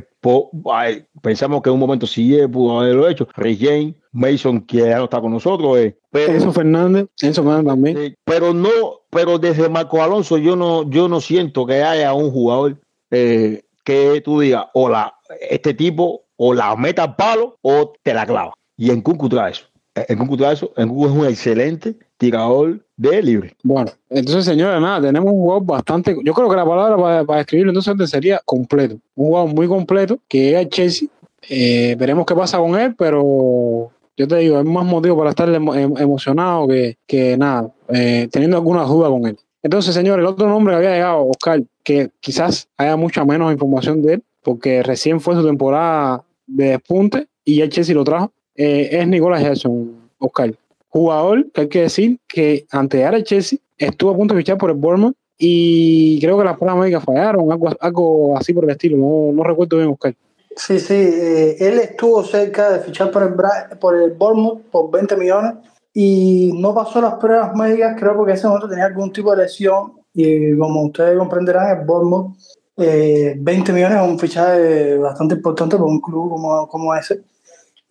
pensamos que en un momento sí pudo haberlo hecho. Ray James, Mason, que ya no está con nosotros. Eh, pero, Enzo Fernández, Enzo Fernández también. Eh, pero no, pero desde Marco Alonso yo no, yo no siento que haya un jugador que tú digas, o la, este tipo, o la meta al palo, o te la clava. Y en Cuncu trae eso. En eso. En es un excelente tirador de libre. Bueno, entonces, señores, nada, tenemos un jugador bastante. Yo creo que la palabra para, para describirlo entonces sería completo. Un jugador muy completo que llega al Chelsea. Eh, veremos qué pasa con él, pero yo te digo, es más motivo para estar em, emocionado que, que nada, eh, teniendo alguna duda con él. Entonces, señores, el otro nombre que había llegado, Oscar, que quizás haya mucha menos información de él, porque recién fue su temporada de despunte y ya el Chelsea lo trajo, eh, es Nicolás Jackson, Oscar. Jugador que hay que decir que antes de el Chelsea estuvo a punto de fichar por el Bournemouth y creo que las pruebas médicas fallaron, algo, algo así por el estilo, no, no recuerdo bien, Oscar. Sí, sí, eh, él estuvo cerca de fichar por el, por el Bournemouth por 20 millones y no pasó las pruebas médicas, creo porque ese momento tenía algún tipo de lesión y como ustedes comprenderán, el Bournemouth, eh, 20 millones es un fichaje bastante importante para un club como, como ese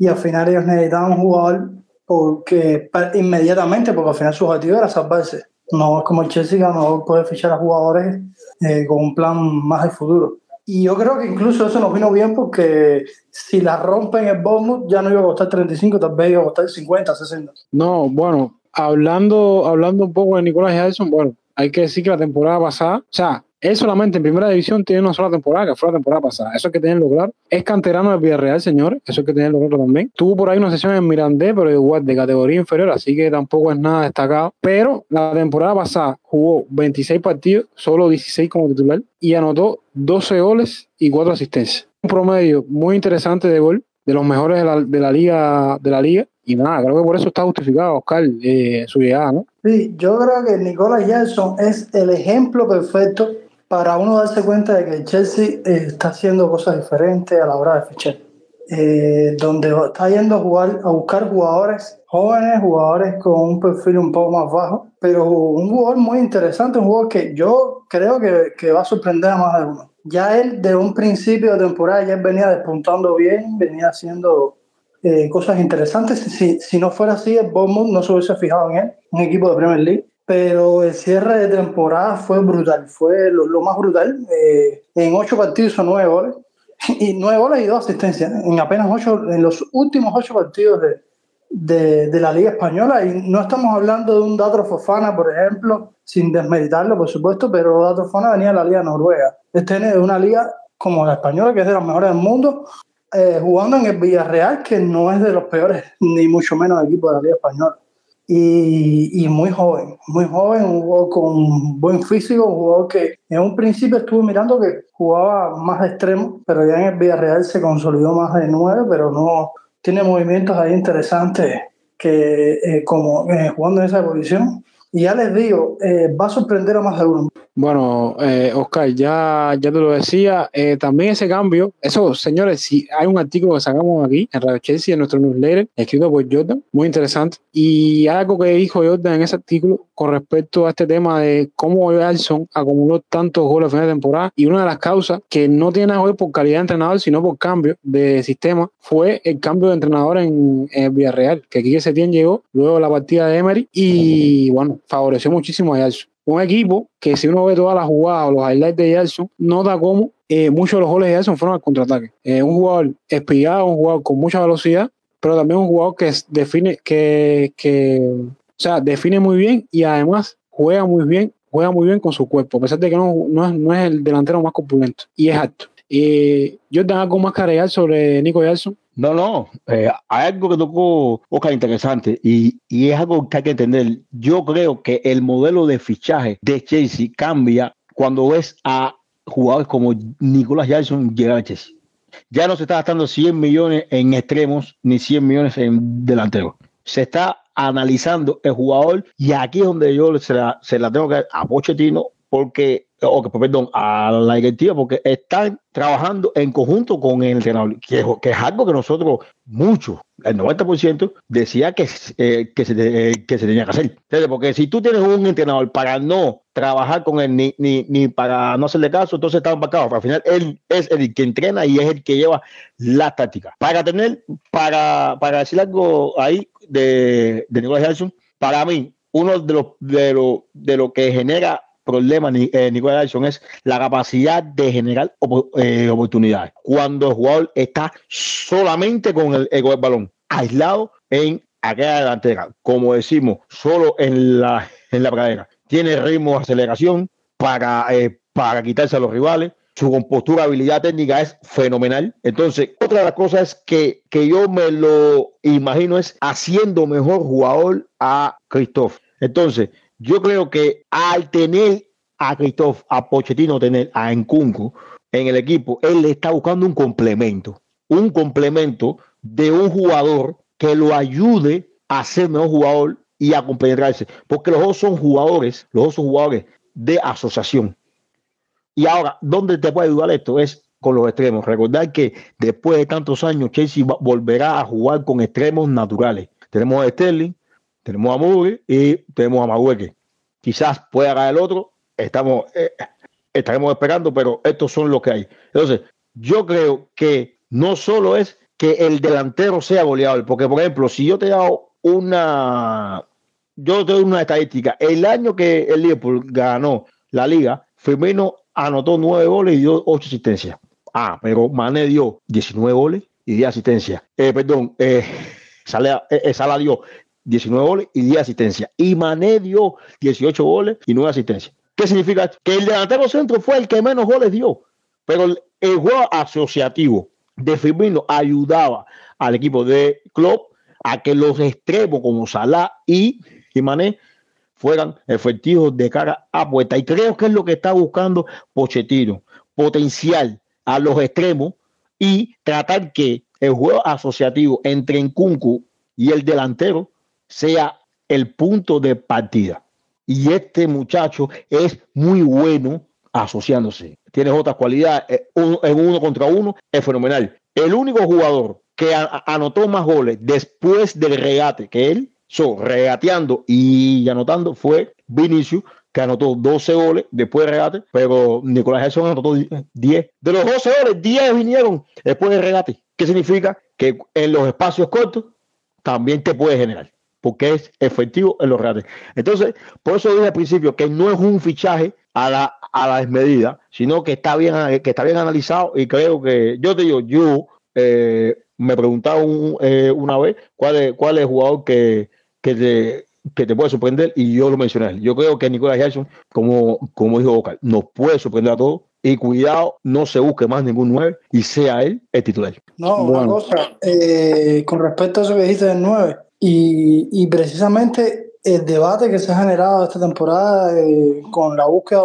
y al final ellos necesitaban un jugador porque inmediatamente, porque al final su objetivo era salvarse. No es como el Chelsea que no puede fichar a jugadores eh, con un plan más de futuro. Y yo creo que incluso eso nos vino bien porque si la rompen el Bournemouth ya no iba a costar 35, tal vez iba a costar 50, 60. No, bueno, hablando, hablando un poco de Nicolás Jackson, bueno, hay que decir que la temporada pasada, o sea, él solamente en primera división tiene una sola temporada, que fue la temporada pasada. Eso hay que tenerlo claro. Es canterano del Villarreal, señores. Eso hay que tenerlo claro también. Tuvo por ahí una sesión en Mirandé, pero igual de categoría inferior, así que tampoco es nada destacado. Pero la temporada pasada jugó 26 partidos, solo 16 como titular, y anotó 12 goles y 4 asistencias. Un promedio muy interesante de gol, de los mejores de la, de la liga, de la liga. Y nada, creo que por eso está justificado, Oscar, eh, su llegada, ¿no? Sí, yo creo que Nicolás Jackson es el ejemplo perfecto para uno darse cuenta de que el Chelsea eh, está haciendo cosas diferentes a la hora de fichar. Eh, donde está yendo a jugar a buscar jugadores jóvenes, jugadores con un perfil un poco más bajo, pero un jugador muy interesante, un jugador que yo creo que, que va a sorprender a más de uno. Ya él, de un principio de temporada, ya venía despuntando bien, venía haciendo eh, cosas interesantes. Si, si no fuera así, el Bournemouth no se hubiese fijado en él, un equipo de Premier League pero el cierre de temporada fue brutal, fue lo, más brutal. Eh, en ocho partidos son nueve goles, y nueve goles y dos asistencias, en apenas ocho, en los últimos ocho partidos de, de, de, la Liga Española. Y no estamos hablando de un Datro Fofana, por ejemplo, sin desmeditarlo, por supuesto, pero Datro Fofana venía de la Liga Noruega. Este es una liga como la española, que es de las mejores del mundo, eh, jugando en el Villarreal, que no es de los peores, ni mucho menos equipo de la Liga Española y, muy joven, muy joven, un jugador con buen físico, un jugador que en un principio estuve mirando que jugaba más de extremo, pero ya en el Villarreal se consolidó más de nueve, pero no tiene movimientos ahí interesantes que eh, como eh, jugando en esa posición. Y ya les digo, eh, va a sorprender a más de uno. Bueno, eh, Oscar, ya, ya te lo decía, eh, también ese cambio, eso, señores, si hay un artículo que sacamos aquí en Radio Chelsea, en nuestro newsletter, escrito por Jordan, muy interesante, y algo que dijo Jordan en ese artículo con respecto a este tema de cómo Alson acumuló tantos goles a final de temporada, y una de las causas que no tiene nada que ver por calidad de entrenador, sino por cambio de sistema, fue el cambio de entrenador en, Villarreal, que Quique Setién llegó luego de la partida de Emery, y bueno, favoreció muchísimo a Alson un equipo que si uno ve todas las jugadas o los highlights de Gerson, nota cómo eh, muchos de los goles de Gerson fueron al contraataque. Eh, un jugador espigado, un jugador con mucha velocidad, pero también un jugador que define, que, que, o sea, define muy bien y además juega muy bien, juega muy bien con su cuerpo, a pesar de que no, no, es, no es el delantero más corpulento y es alto. Eh, yo tengo algo más que agregar sobre Nico Gerson. No, no, eh, hay algo que tocó Oscar interesante y, y, es algo que hay que entender. Yo creo que el modelo de fichaje de Chelsea cambia cuando ves a jugadores como Nicolás Jackson llegar a Chelsea. Ya no se está gastando 100 millones en extremos ni 100 millones en delanteros. Se está analizando el jugador y aquí es donde yo se la, se la tengo que a Pochettino porque o que, perdón, a la directiva, porque están trabajando en conjunto con el entrenador, que, es algo que nosotros, mucho, el 90%, decía que, eh, eh, que se tenía que hacer. Porque si tú tienes un entrenador para no trabajar con él ni, ni, ni para no hacerle caso, entonces está embarcado. Al final él es el que entrena y es el que lleva la táctica. Para tener, para, para decir algo ahí de, de Nicolás Jackson, para mí, uno de los de lo, de lo que genera problema, eh, Nicolás Jackson, es la capacidad de generar eh, oportunidades. Cuando el jugador está solamente con el, el balón, aislado en aquella delantera, como decimos, solo en la, en la pradera. Tiene ritmo de aceleración para, eh, para quitarse a los rivales. Su compostura, habilidad técnica es fenomenal. Entonces, otra de las cosas que, que yo me lo imagino es haciendo mejor jugador a Christoph. Entonces, yo creo que al tener a Christoph, a Pochettino, tener a Encunco en el equipo, él está buscando un complemento, un complemento de un jugador que lo ayude a ser mejor jugador y a compenetrarse, porque los dos son jugadores, los dos son jugadores de asociación. Y ahora, ¿dónde te puede ayudar esto? Es con los extremos. Recordar que después de tantos años, Chelsea volverá a jugar con extremos naturales. Tenemos a Sterling, tenemos a Mugri y tenemos a Magueque. Quizás pueda ganar el otro, estamos, eh, estaremos esperando, pero estos son los que hay. Entonces, yo creo que no solo es que el delantero sea goleador, porque por ejemplo, si yo te hago una, yo te doy una estadística, el año que el Liverpool ganó la liga, Firmino anotó nueve goles y dio ocho asistencias. Ah, pero Mané dio 19 goles y 10 asistencias. Eh, perdón, eh, Sala, eh, Sala dio 19 goles y 10 asistencias. Y Mané dio 18 goles y 9 asistencias. ¿Qué significa? Que el delantero centro fue el que menos goles dio. Pero el, juego asociativo de Firmino ayudaba al equipo de Klopp a que los extremos como Salah y, y Mané fueran efectivos de cara a puerta. Y creo que es lo que está buscando Pochettino. Potencial a los extremos y tratar que el juego asociativo entre Nkunku y el delantero sea el punto de partida. Y este muchacho es muy bueno asociándose. Tiene otras cualidades. En uno contra uno es fenomenal. El único jugador que anotó más goles después del regate que él, so, regateando y anotando, fue Vinicius, que anotó 12 goles después del regate, pero Nicolás Gerson anotó 10. De los 12 goles, 10 vinieron después del regate. ¿Qué significa? Que en los espacios cortos también te puede generar porque es efectivo en los regates. Entonces, por eso dije al principio que no es un fichaje a la, a la desmedida, sino que está bien, que está bien analizado y creo que, yo te digo, yo eh, me preguntaba un, eh, una vez cuál es, cuál es el jugador que, que, te, que te puede sorprender y yo lo mencioné. Yo creo que Nicolás Jackson, como, como dijo Boca, nos puede sorprender a todos y cuidado, no se busque más ningún 9 y sea él el titular. No, una cosa, eh, con respecto a eso que dijiste del 9, y, y, precisamente el debate que se ha generado esta temporada eh, con la búsqueda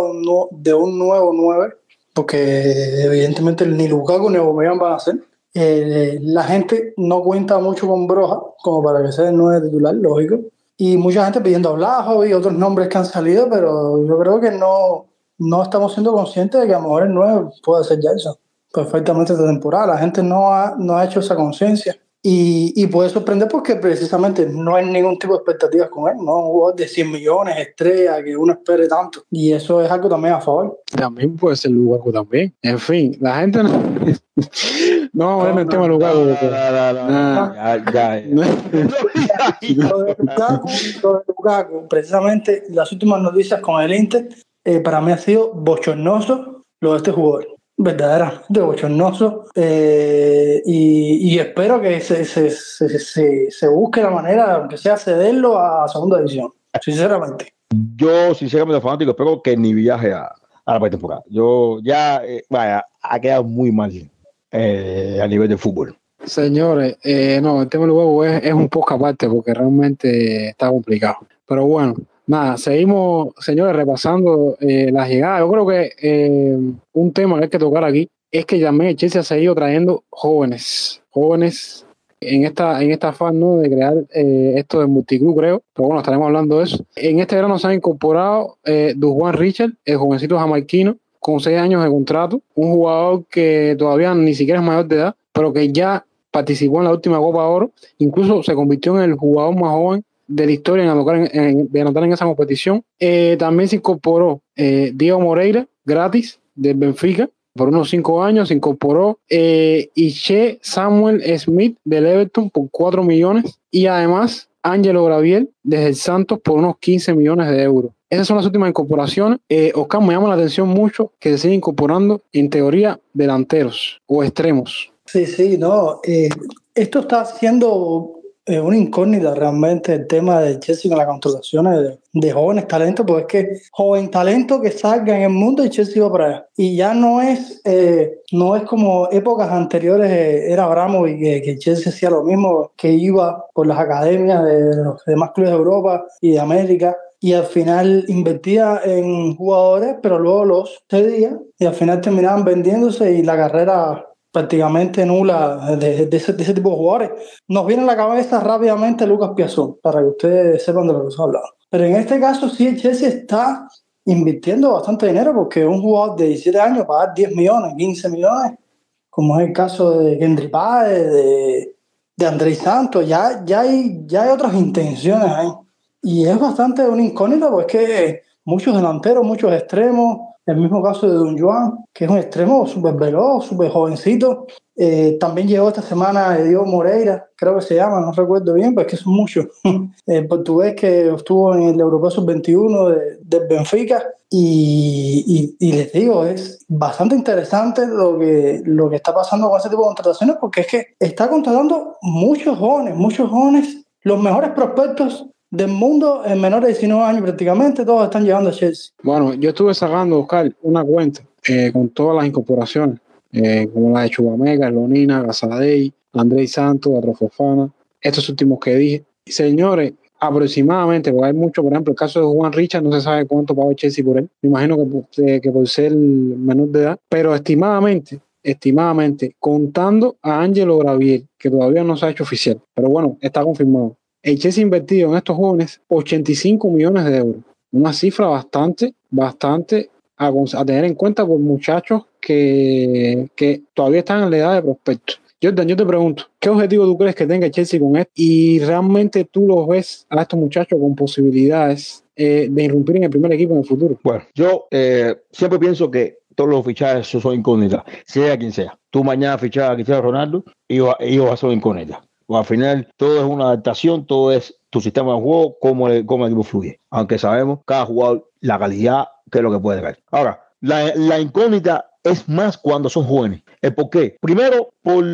de un, nuevo 9, porque evidentemente ni Lukaku ni Aubameyang van a ser, eh, la gente no cuenta mucho con Broja como para que sea el 9 titular, lógico. Y mucha gente pidiendo a Blajo y otros nombres que han salido, pero yo creo que no, no estamos siendo conscientes de que a lo mejor el 9 puede ser Jason perfectamente esta temporada. La gente no ha, no ha hecho esa conciencia. Y, y, puede sorprender porque precisamente no hay ningún tipo de expectativas con él, no hubo de 100 millones, estrellas, que uno espere tanto. Y eso es algo también a favor. También puede ser Lukaku también. En fin, la gente no... no ver en el tema de Lukaku, lo de Lukaku, precisamente las últimas noticias con el Inter, eh, para mí ha sido bochornoso lo de este jugador verdaderamente bochornoso eh, y, y, espero que se, se, se, se, busque la manera, aunque sea cederlo a segunda edición, sinceramente. Yo, sinceramente, fanático, espero que ni viaje a, a la pretemporada. Yo ya, eh, vaya, ha quedado muy mal eh, a nivel de fútbol. Señores, eh, no, el tema del huevo es, es un poco aparte porque realmente está complicado. Pero bueno, Nada, seguimos, señores, repasando eh, las llegadas. Yo creo que eh, un tema que hay que tocar aquí es que también el Chelsea ha seguido trayendo jóvenes, jóvenes en esta, en esta afán ¿no? de crear eh, esto de multiclub, creo. Pero bueno, estaremos hablando de eso. En este verano se ha incorporado eh, Juan Richard, el jovencito jamaiquino, con seis años de contrato. Un jugador que todavía ni siquiera es mayor de edad, pero que ya participó en la última Copa Oro. Incluso se convirtió en el jugador más joven de la historia en anotar en, en, de anotar en esa competición. Eh, también se incorporó eh, Diego Moreira, gratis, del Benfica, por unos cinco años. Se incorporó eh, Iche Samuel Smith, del Everton, por cuatro millones. Y además, Ángelo Graviel, desde el Santos, por unos 15 millones de euros. Esas son las últimas incorporaciones. Eh, Oscar, me llama la atención mucho que se siga incorporando, en teoría, delanteros o extremos. Sí, sí, no. Eh, esto está siendo es una incógnita realmente el tema de Chelsea con las contrataciones de, de, jóvenes talentos, porque es que joven talento que salga en el mundo y Chelsea va para allá. Y ya no es, eh, no es como épocas anteriores eh, era Abramo y que, que, Chelsea hacía lo mismo, que iba por las academias de los demás clubes de Europa y de América y al final invertía en jugadores, pero luego los cedía y al final terminaban vendiéndose y la carrera prácticamente nula de, de, ese, de, ese, tipo de jugadores. Nos viene a la cabeza rápidamente Lucas Piazón, para que ustedes sepan de lo que se ha hablado. Pero en este caso sí, el Chelsea está invirtiendo bastante dinero porque un jugador de 17 años pagar 10 millones, 15 millones, como es el caso de Kendry Páez, de, de Andrés Santos, ya, ya, hay, ya hay otras intenciones ahí. Y es bastante una incógnita porque es que muchos delanteros, muchos extremos, el mismo caso de Don Juan, que es un extremo súper veloz, súper jovencito. Eh, también llegó esta semana Diego Moreira, creo que se llama, no recuerdo bien, pues que son muchos. el portugués que estuvo en el Europeo Sub-21 de, de, Benfica. Y, y, y, les digo, es bastante interesante lo que, lo que está pasando con ese tipo de contrataciones, porque es que está contratando muchos jóvenes, muchos jóvenes, los mejores prospectos del mundo en menores de 19 años prácticamente, todos están llegando a Chelsea. Bueno, yo estuve sacando, Oscar, una cuenta eh, con todas las incorporaciones, eh, como la de Chubamega, Lonina, Gazadei, Andrés Santos, Atrofofana, estos últimos que dije. Señores, aproximadamente, porque hay mucho, por ejemplo, el caso de Juan Richard, no se sabe cuánto pagó Chelsea por él, me imagino que, que por ser menor de edad, pero estimadamente, estimadamente, contando a Ángelo Gravier, que todavía no se ha hecho oficial, pero bueno, está confirmado el Chelsea ha invertido en estos jóvenes 85 millones de euros. Una cifra bastante, bastante a, tener en cuenta por muchachos que, que, todavía están en la edad de prospecto. Jordan, yo te pregunto, ¿qué objetivo tú crees que tenga el Chelsea con esto? Y realmente tú los ves a estos muchachos con posibilidades eh, de irrumpir en el primer equipo en el futuro. Bueno, yo eh, siempre pienso que todos los fichajes son incógnitas, sea quien sea. Tú mañana fichas a Cristiano Ronaldo y ellos a ser incógnitas. Al final todo es una adaptación, todo es tu sistema de juego, cómo el, cómo el equipo fluye. Aunque sabemos cada jugador, la calidad, que es lo que puede ver. Ahora, la, incógnita es más cuando son jóvenes. ¿El por qué? Primero, por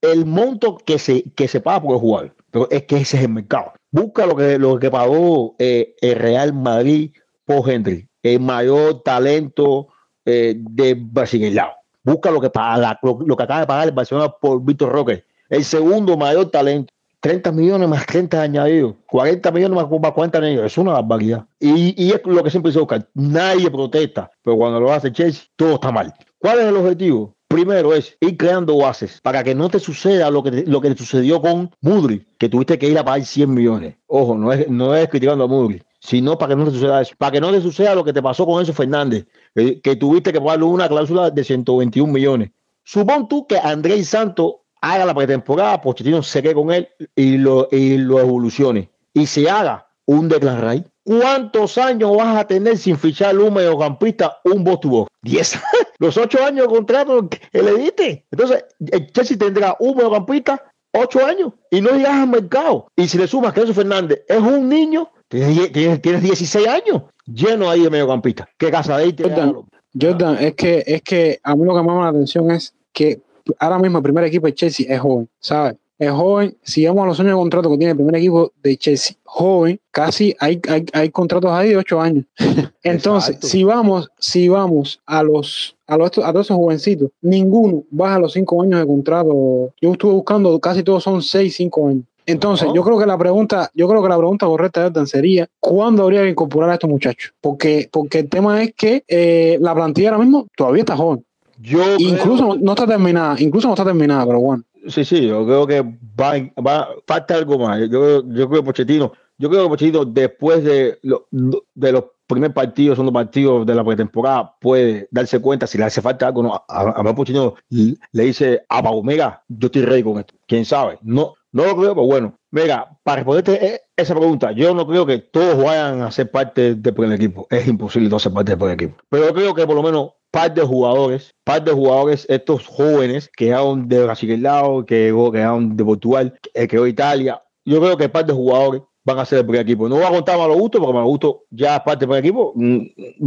el monto que se, que se paga por el jugador. Pero es que ese es el mercado. Busca lo que, lo que pagó eh, el Real Madrid por Henry, el mayor talento eh, de Brasileño. Busca lo que, paga, lo, lo, que acaba de pagar el Barcelona por Víctor Roque el segundo mayor talento. 30 millones más 30 añadidos, 40 millones más, más 40 añadidos, es una barbaridad. Y, y, es lo que siempre dice Oscar, nadie protesta, pero cuando lo hace Chelsea, todo está mal. ¿Cuál es el objetivo? Primero es ir creando bases para que no te suceda lo que te, lo que sucedió con Mudri, que tuviste que ir a pagar 100 millones. Ojo, no es, no es criticando a Mudri, sino para que no te suceda eso, para que no te suceda lo que te pasó con eso Fernández, eh, que tuviste que pagarle una cláusula de 121 millones. Supón tú que Andrés Santos haga la pretemporada, Pochettino se quede con él y lo, y lo evolucione y se haga un declarar ¿Cuántos años vas a tener sin fichar un mediocampista, un box to box? Diez. Los ocho años de contrato que le diste. Entonces, el Chelsea tendrá un mediocampista ocho años y no llegas al mercado. Y si le sumas que Enzo Fernández es un niño, tienes, tienes 16 años lleno ahí de mediocampista. ¿Qué casa de ahí Jordan, Jordan, es que, es que a mí lo que me llama la atención es que ahora mismo el primer equipo de Chelsea es joven, ¿sabes? es joven. Si vamos a los años de contrato que tiene el primer equipo de Chelsea, joven, casi hay, hay, hay contratos ahí de ocho años. Entonces, si vamos, si vamos a los a, los, a todos esos jovencitos, ninguno baja los cinco años de contrato. Yo estuve buscando, casi todos son seis, cinco años. Entonces, yo creo que la pregunta, yo creo que la pregunta correcta de sería ¿cuándo habría que incorporar a estos muchachos? Porque, porque el tema es que eh, la plantilla ahora mismo todavía está joven. Yo incluso no está terminada, incluso no está terminada, pero bueno. Sí, sí, yo creo que va, va falta algo más. Yo, yo creo que Pochettino, yo creo que Pochettino después de, lo, de los primeros partidos, son los partidos de la pretemporada, puede darse cuenta si le hace falta algo. No, a, a Pochettino le dice a Omega, yo estoy ready con esto. ¿Quién sabe? No, no lo creo, pero bueno. Mira, para responderte e, esa pregunta, yo no creo que todos vayan a ser parte del primer equipo. Es imposible todos ser parte del primer equipo. Pero yo creo que por lo menos par de jugadores, par de jugadores, estos jóvenes que llegaron de Brasil que llegaron de Portugal, que quedó Italia. Yo creo que par de jugadores van a ser el primer equipo. No voy a contar a Gusto, porque Gusto ya es parte del primer equipo, mm,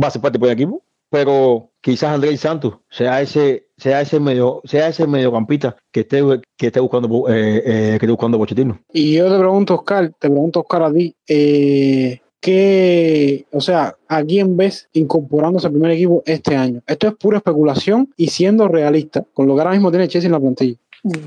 va a ser parte del primer equipo, pero quizás Andrés Santos sea ese, sea ese medio, sea ese mediocampista que esté, que esté buscando, eh, eh, que esté buscando Pochettino. Y yo te pregunto, Oscar, te pregunto, Oscar, a ti, eh, que, o sea, a quién ves incorporándose al primer equipo este año. Esto es pura especulación y siendo realista con lo que ahora mismo tiene Chelsea en la plantilla.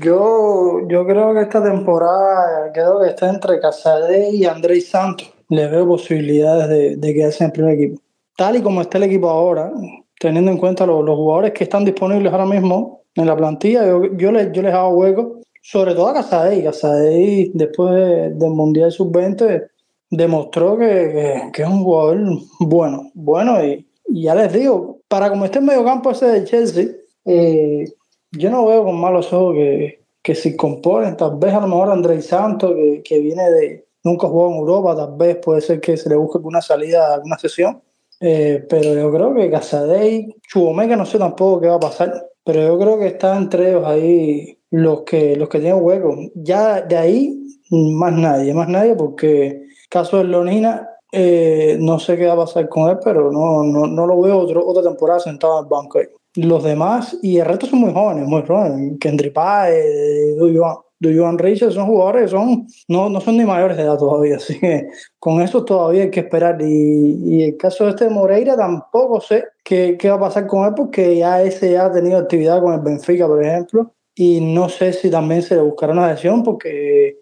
Yo, yo creo que esta temporada creo que está entre Casade y Andrés Santos. Le veo posibilidades de, de quedarse en el primer equipo. Tal y como está el equipo ahora, teniendo en cuenta los, jugadores que están disponibles ahora mismo en la plantilla, yo, yo, les, yo les hago hueco, sobre todo a Casadei. Casadei, después del Mundial Sub-20, demostró que, que, es un jugador bueno, bueno y, ya les digo, para como esté en medio campo ese de Chelsea, eh, yo no veo con malos ojos que, que se componen, tal vez a lo mejor Andrés Santos, que, que viene de, nunca jugó en Europa, tal vez puede ser que se le busque una salida, alguna sesión, eh, pero yo creo que Casadei, Chubomega no sé tampoco qué va a pasar, pero yo creo que está entre ellos ahí los que, los que tienen hueco. Ya de ahí, más nadie, más nadie, porque Caso de Leonina, eh, no sé qué va a pasar con él, pero no, no, no lo veo otro, otra temporada sentado en el banco. Los demás, y el resto son muy jóvenes, muy jóvenes. Kendry Pae, Dujuan Richard son jugadores son, no, no son ni mayores de edad todavía, así que con eso todavía hay que esperar. Y, y el caso de este de Moreira tampoco sé qué, qué, va a pasar con él, porque ya ese ya ha tenido actividad con el Benfica, por ejemplo, y no sé si también se le buscará una lesión, porque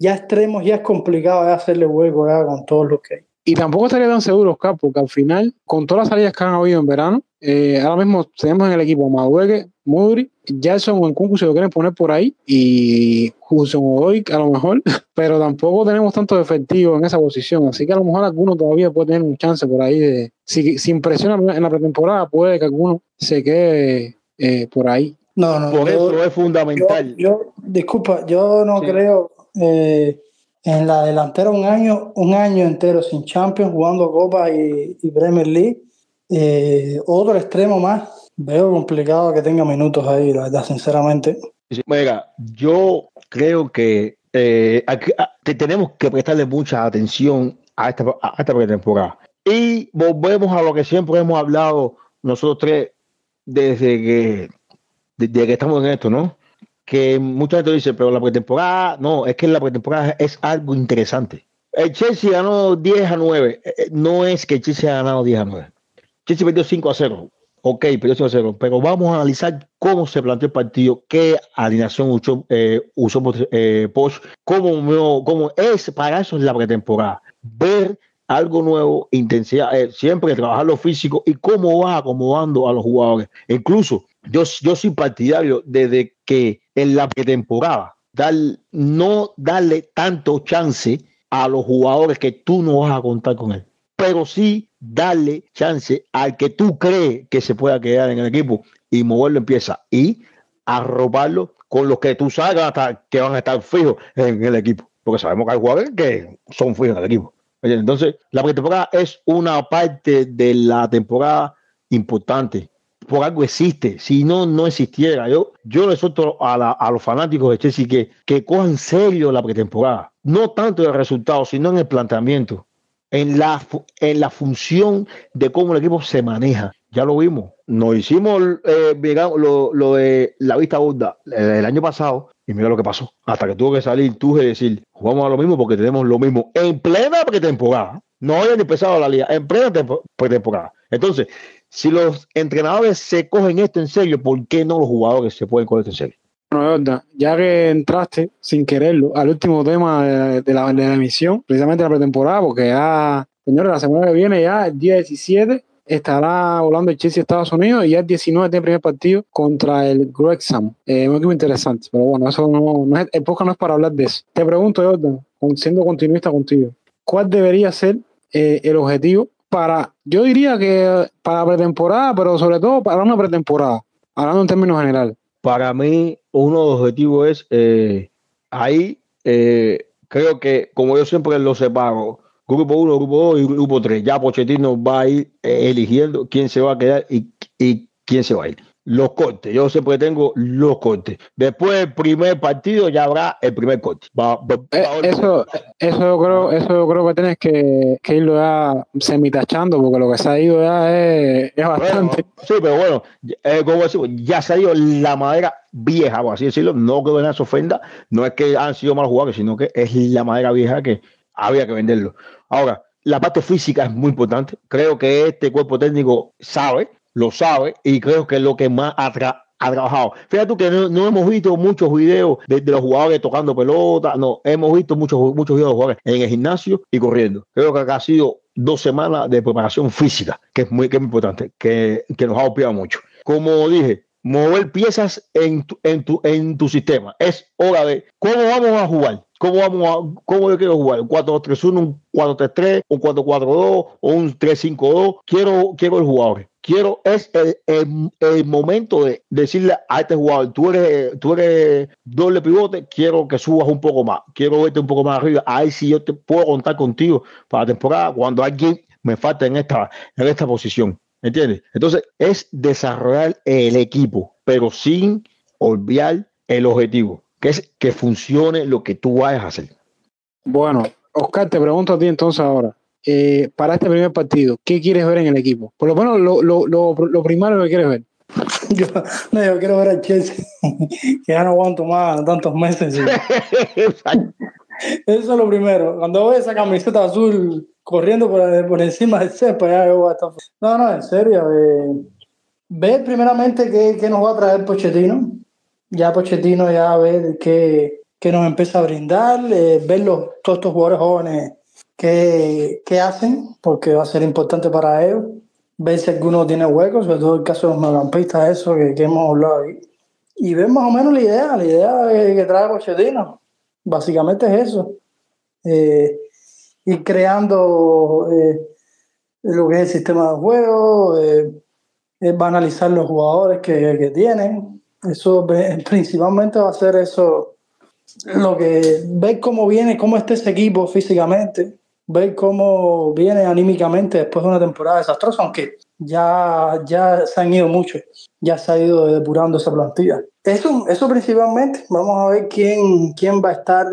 ya extremos ya es complicado hacerle hueco con todos los que hay. Y tampoco estaría tan seguro, Oscar, porque al final, con todas las salidas que han habido en verano, eh, ahora mismo tenemos en el equipo Madueque, Mudri, Jason o Nkunku si lo quieren poner por ahí, y Hudson Odoy a lo mejor, pero tampoco tenemos tanto efectivo en esa posición, así que a lo mejor alguno todavía puede tener un chance por ahí de, si, si impresiona en la pretemporada, puede que alguno se quede eh, por ahí. No, no, por eso es fundamental. Yo, disculpa, yo no creo, eh, en la delantera un año, un año entero sin Champions, jugando Copa y, Premier League. Eh, otro extremo más, veo complicado que tenga minutos ahí, la verdad, sinceramente. yo creo que eh, tenemos que prestarle mucha atención a esta, a esta pretemporada. Y volvemos a lo que siempre hemos hablado nosotros tres desde que, desde que estamos en esto, ¿no? Que mucha gente dice, pero la pretemporada, no, es que la pretemporada es algo interesante. El Chelsea ganó 10 a 9. Eh, eh, no es que el Chelsea haya ganado 10 a 9. Chelsea perdió 5 a 0. Ok, perdió 5 a 0. Pero vamos a analizar cómo se planteó el partido, qué alineación usó, eh, usó eh, Poch, cómo, cómo es, para eso es la pretemporada. Ver algo nuevo, intensidad, eh, siempre trabajar lo físico y cómo va acomodando a los jugadores. Incluso yo, soy partidario desde que en la pretemporada, dar, no darle tanto chance a los jugadores que tú no vas a contar con él. pero sí darle chance al que tú crees que se pueda quedar en el equipo y moverlo empieza y arrobarlo con los que tú sabes que van a estar fijos en el equipo, porque sabemos que hay jugadores que son fijos en el equipo. Entonces, la pretemporada es una parte de la temporada importante. Por algo existe. Si no, no existiera. Yo, yo le suelto a, los fanáticos de Chelsea que, que cojan serio la pretemporada. No tanto el resultado, sino en el planteamiento, en la, en la función de cómo el equipo se maneja. Ya lo vimos. Nos hicimos eh, lo, lo, de la vista gorda el año pasado y mira lo que pasó. Hasta que tuvo que salir tú y decir, jugamos a lo mismo porque tenemos lo mismo en plena pretemporada. No había ni empezado la liga, en plena pretemporada. Entonces, si los entrenadores se cogen esto en serio, ¿por qué no los jugadores se pueden coger esto en serio? Bueno, ya que entraste sin quererlo al último tema de, la, emisión, precisamente la pretemporada, porque ya, señores, la semana que viene, ya el día 17, estará volando el Chelsea Estados Unidos y ya el 19 de primer partido contra el Grexham. Eh, un equipo interesante, pero bueno, eso no, no es, el podcast no es para hablar de eso. Te pregunto, Jordan, siendo continuista contigo, ¿cuál debería ser eh, el objetivo para, yo diría que para pretemporada, pero sobre todo para una pretemporada, hablando en términos generales? Para mí, uno de los objetivos es eh, ahí, eh, creo que como yo siempre lo separo, grupo 1, grupo 2 y grupo 3. Ya Pochettino va a ir eh, eligiendo quién se va a quedar y, y quién se va a ir. Los cortes, yo siempre tengo los cortes. Después del primer partido ya habrá el primer corte. Eh, eso, eso yo creo, eso creo que tienes que, que irlo ya semitachando, porque lo que se ha ido ya es, es bastante. sí, pero bueno, eh, como decimos, ya se ha ido la madera vieja, por así decirlo. No que venga se ofenda, no es que han sido malos jugadores, sino que es la madera vieja que había que venderlo. Ahora, la parte física es muy importante. Creo que este cuerpo técnico sabe, lo sabe, y creo que es lo que más ha, trabajado. Fíjate tú que no, hemos visto muchos videos de, los jugadores tocando pelota, no, hemos visto muchos, muchos videos de jugadores en el gimnasio y corriendo. Creo que ha sido dos semanas de preparación física, que es muy, que importante, que, que nos ha golpeado mucho. Como dije, mover piezas en tu, en tu, en tu sistema. Es hora de cómo vamos a jugar. ¿Cómo vamos a, cómo yo quiero jugar? ¿Un 4-3-1, un 4-3-3, un 4-4-2 o un 3-5-2? Quiero, quiero el jugador. Quiero, es el, el, momento de decirle a este jugador, tú eres, tú eres doble pivote, quiero que subas un poco más, quiero verte un poco más arriba, ahí sí yo te puedo contar contigo para la temporada cuando alguien me falta en esta, en esta posición. ¿Entiendes? Entonces, es desarrollar el equipo, pero sin olvidar el objetivo, que es que funcione lo que tú vayas a hacer. Bueno, Oscar, te pregunto a ti entonces ahora. Eh, para este primer partido, ¿qué quieres ver en el equipo? Por lo menos lo, lo, lo, lo primero que quieres ver. Yo, no, yo quiero ver al Chelsea, que ya no aguanto más tantos meses. Eso es lo primero. Cuando veo esa camiseta azul corriendo por, por encima del cepa, ya yo voy a estar... No, no, en serio. Eh, ver primeramente qué, qué, nos va a traer Pochettino. Ya Pochettino ya ve qué, qué nos empieza a brindar, eh, ver los, todos estos jugadores jóvenes qué, qué hacen, porque va a ser importante para ellos. Ver si alguno tiene huecos, sobre todo el caso de los mediocampistas, eso que, que, hemos hablado ahí. Y ver más o menos la idea, la idea que, que trae Pochettino. Básicamente es eso. Eh, ir creando eh, lo que es el sistema de juego, eh, va a analizar los jugadores que, que, tienen. Eso principalmente va a ser eso, lo que ver cómo viene, cómo está ese equipo físicamente, ver cómo viene anímicamente después de una temporada desastrosa, aunque ya, ya se han ido muchos, ya se ha ido depurando esa plantilla. Eso, eso principalmente, vamos a ver quién, quién va a estar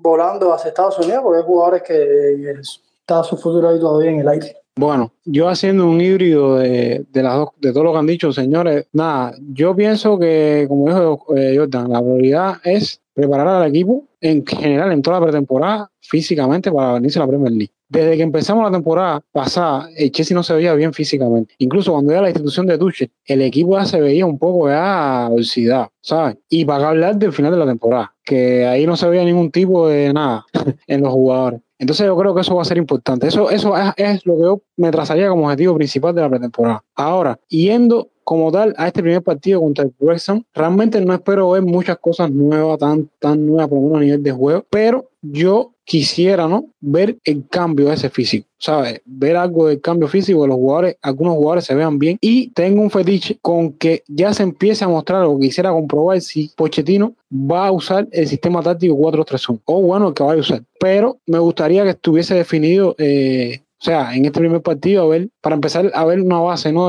volando hacia Estados Unidos, porque hay jugadores que está su futuro ahí todavía en el aire. Bueno, yo haciendo un híbrido de, de, las dos, de todo lo que han dicho, señores, nada, yo pienso que, como dijo eh, Jordan, la prioridad es preparar al equipo en general en toda la pretemporada físicamente para venirse a la Premier League. Desde que empezamos la temporada pasada, el Chelsea no se veía bien físicamente. Incluso cuando era la institución de Tuchel, el equipo ya se veía un poco ya oxidado, ¿sabes? Y para hablar del final de la temporada, que ahí no se veía ningún tipo de nada en los jugadores. Entonces yo creo que eso va a ser importante. Eso, eso es, es, lo que yo me trazaría como objetivo principal de la pretemporada. Ahora, yendo como tal, a este primer partido contra el Wrexham, realmente no espero ver muchas cosas nuevas, tan, tan nuevas, por lo menos a nivel de juego, pero yo quisiera, ¿no? Ver el cambio ese físico, ¿sabes? Ver algo del cambio físico de los jugadores, algunos jugadores se vean bien y tengo un fetiche con que ya se empiece a mostrar o quisiera comprobar si Pochettino va a usar el sistema táctico 4-3-1 o bueno, el que vaya a usar. Pero me gustaría que estuviese definido eh, o sea, en este primer partido, a ver, para empezar a ver una base, ¿no?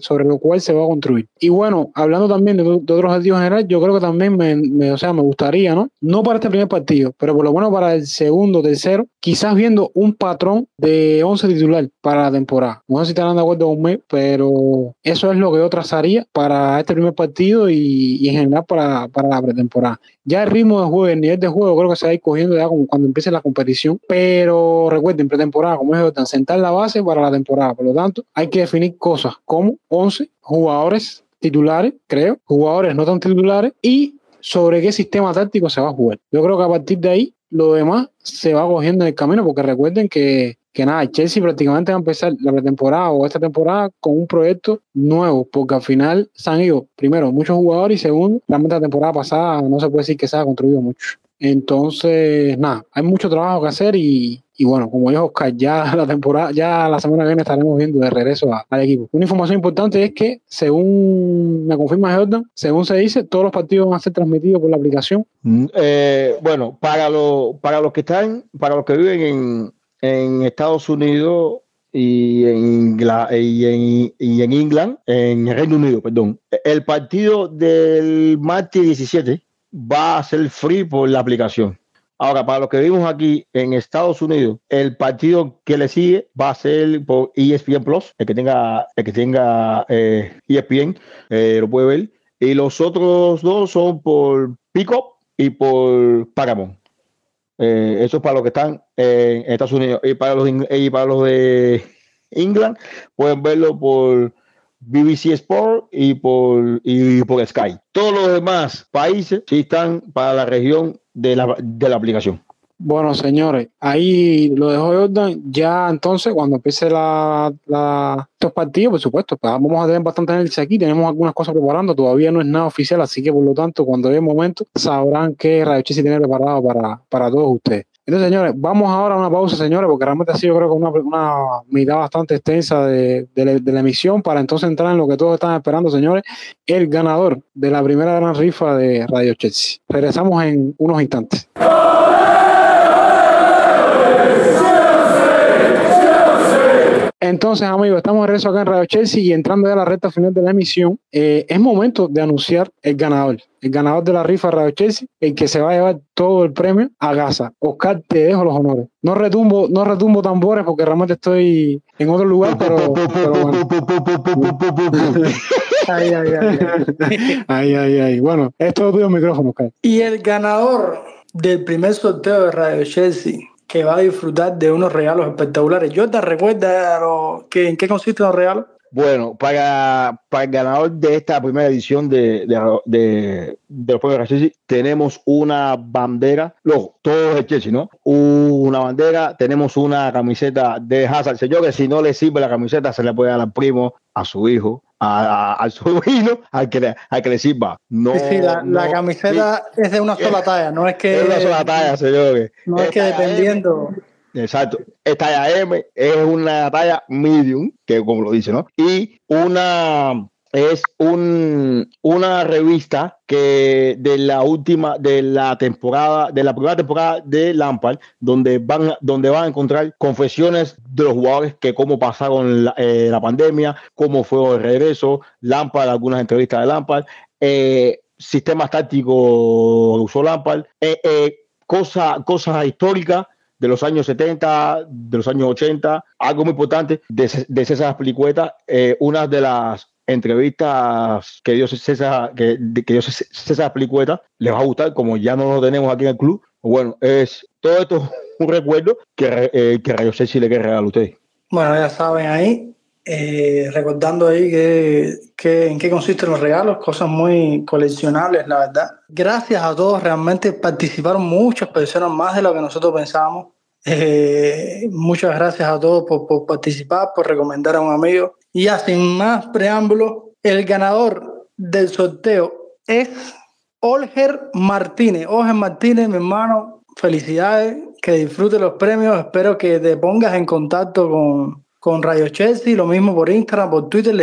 sobre lo cual se va a construir. Y bueno, hablando también de, otros objetivos generales, yo creo que también me, o sea, me gustaría, ¿no? No para este primer partido, pero por lo bueno para el segundo, tercero, quizás viendo un patrón de 11 titular para la temporada. No sé si estarán de acuerdo conmigo, pero eso es lo que yo trazaría para este primer partido y, en general para, para la pretemporada. Ya el ritmo de juego, el nivel de juego, creo que se va a ir cogiendo ya como cuando empiece la competición. Pero recuerden, pretemporada, como es tan sentar la base para la temporada. Por lo tanto, hay que definir cosas como 11 jugadores titulares, creo, jugadores no tan titulares y sobre qué sistema táctico se va a jugar. Yo creo que a partir de ahí lo demás se va cogiendo en el camino, porque recuerden que, que nada, Chelsea prácticamente va a empezar la pretemporada o esta temporada con un proyecto nuevo, porque al final se han ido, primero, muchos jugadores y segundo, realmente la temporada pasada no se puede decir que se ha construido mucho. Entonces, nada, hay mucho trabajo que hacer y, y bueno, como dijo Oscar, ya la temporada, ya la semana que viene estaremos viendo de regreso al equipo. Una información importante es que, según me confirma Jordan, según se dice, todos los partidos van a ser transmitidos por la aplicación. Mm, eh, bueno, para, lo, para los que están, para los que viven en, en Estados Unidos y en, y en, y en Reino Unido, perdón, el partido del martes 17 va a ser free por la aplicación. Ahora, para los que vivimos aquí en Estados Unidos, el partido que le sigue va a ser por ESPN Plus, el que tenga, el que tenga eh, ESPN, eh, lo puede ver. Y los otros dos son por Pickup y por Paramount. Eh, eso es para los que están en Estados Unidos. Y para los, y para los de England, pueden verlo por BBC Sport y por, y por Sky. Todos los demás países sí están para la región de la, de la aplicación. Bueno, señores, ahí lo dejó Jordan. Ya entonces, cuando empiece la, estos partidos, por supuesto, pues vamos a tener bastante análisis aquí. Tenemos algunas cosas preparando. Todavía no es nada oficial, así que por lo tanto, cuando llegue el momento, sabrán qué Radio tiene preparado para, para todos ustedes. Entonces, señores, vamos ahora a una pausa, señores, porque realmente ha sido, creo que una, una mitad bastante extensa de, de, la, emisión para entonces entrar en lo que todos están esperando, señores, el ganador de la primera gran rifa de Radio Chelsea. Regresamos en unos instantes. Entonces, amigos, estamos de regreso acá en Radio Chelsea y entrando ya a la recta final de la emisión, eh, es momento de anunciar el ganador, el ganador de la rifa Radio Chelsea, el que se va a llevar todo el premio a Gaza. Oscar, te dejo los honores. No retumbo, no retumbo tambores porque realmente estoy en otro lugar, pero, bueno. ay, ay, ay, ay. ay, ay, Bueno, esto es tuyo micrófono, Oscar. Y el ganador del primer sorteo de Radio Chelsea que va a disfrutar de unos regalos espectaculares. Yo te recuerda que, en qué consisten los regalos. Bueno, para, para el ganador de esta primera edición de, de, de, los premios Chelsea, tenemos una bandera, luego, todo es Chelsea, ¿no? Una bandera, tenemos una camiseta de Hazard. Señor, que si no le sirve la camiseta, se le puede dar al primo, a su hijo, al sobrino, al que, al que le sirva. No, sí, la, la, camiseta es de una sola talla, no es que. Es de una sola talla, señores. No es, que dependiendo. Exacto. Esta talla M es una talla medium, que como lo dice, ¿no? Y una es un, una revista que de la última, de la temporada, de la primera temporada de Lampard, donde van, donde van a encontrar confesiones de los jugadores que cómo pasaron la, eh, pandemia, cómo fue el regreso, Lampard, algunas entrevistas de Lampard, eh, sistemas tácticos usó Lampard, eh, eh, cosas cosa históricas de los años 70, de los años 80, algo muy importante de, de César Pelicueta, eh, una de las entrevistas que dio César, que, que dio César Plicueta, les va a gustar, como ya no lo tenemos aquí en el club. Bueno, es todo esto un recuerdo que, eh, que Rayo le quiere regalar a ustedes. Bueno, ya saben ahí, eh, recordando ahí que, que, en qué consisten los regalos, cosas muy coleccionables, la verdad. Gracias a todos, realmente participaron muchas personas más de lo que nosotros pensábamos. Eh, muchas gracias a todos por, por, participar, por recomendar a un amigo. Y ya sin más preámbulos, el ganador del sorteo es Olger Martínez. Olger Martínez, mi hermano, felicidades, que disfrute los premios. Espero que te pongas en contacto con, con Radio Chelsea, lo mismo por Instagram, por Twitter,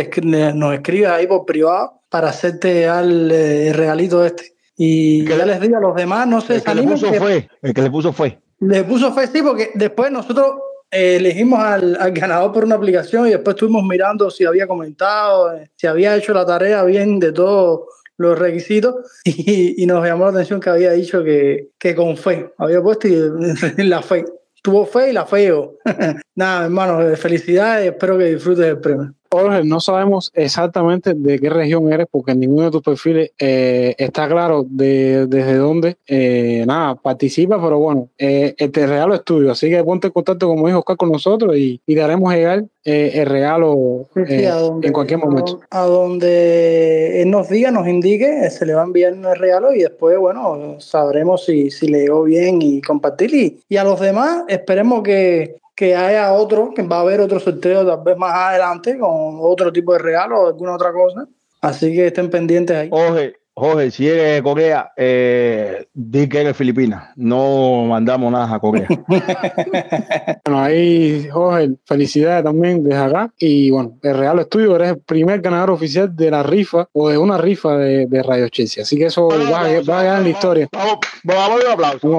nos escribes ahí por privado para hacerte al eh, regalito este. Y ya les digo a los demás, no se el que le puso fue, el que le puso fue. Le puso fe, sí, porque después nosotros eh, elegimos al, ganador por una aplicación y después estuvimos mirando si había comentado, eh, si había hecho la tarea bien de todos los requisitos y, nos llamó la atención que había dicho que, que con fe, había puesto la fe. Tuvo fe y la feo. Nada, hermano, felicidades, espero que disfrutes el premio. Jorge, no sabemos exactamente de qué región eres porque en ninguno de tus perfiles eh, está claro de, desde dónde. Eh, nada, participa, pero bueno, eh, este regalo es tuyo. Así que ponte en contacto, como dijo Oscar, con nosotros y, y daremos llegar eh, el regalo en cualquier momento. A, donde él nos diga, nos indique, se le va a enviar el regalo y después, bueno, sabremos si, si le llegó bien y compartir. Y, y a los demás, esperemos que que haya otro, que va a haber otro sorteo tal vez más adelante con otro tipo de regalo o alguna otra cosa. Así que estén pendientes ahí. Oye, Jorge, si eres Corea, eh, di que eres Filipina. No mandamos nada a Corea. bueno, ahí, Jorge, felicidades también desde acá. Y bueno, el regalo es tuyo. Eres el primer ganador oficial de la rifa o de una rifa de, de Radio Chelsea. Así que eso va, a, va, a quedar en la historia. Vamos, vamos, un aplauso.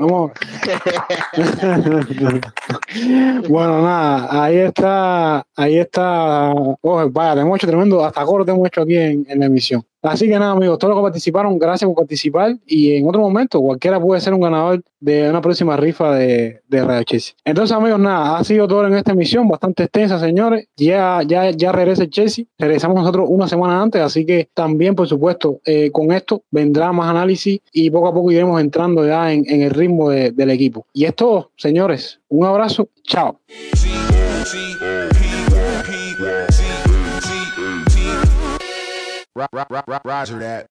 Vamos, bueno, nada, ahí está, ahí está. Jorge, vaya, tenemos hecho tremendo, hasta coro tenemos hecho aquí en, en la emisión. Así que nada, amigos, todos los que participaron, gracias por participar. Y en otro momento, cualquiera puede ser un ganador de una próxima rifa de, de Radio Chelsea. Entonces, amigos, nada, ha sido todo en esta emisión, bastante extensa, señores. Ya, ya, ya regresa el Chelsea. Regresamos nosotros una semana antes, así que también, por supuesto, eh, con esto vendrá más análisis y poco a poco iremos entrando ya en, en el ritmo de, del equipo. Y esto, señores, un abrazo, chao. Roger that.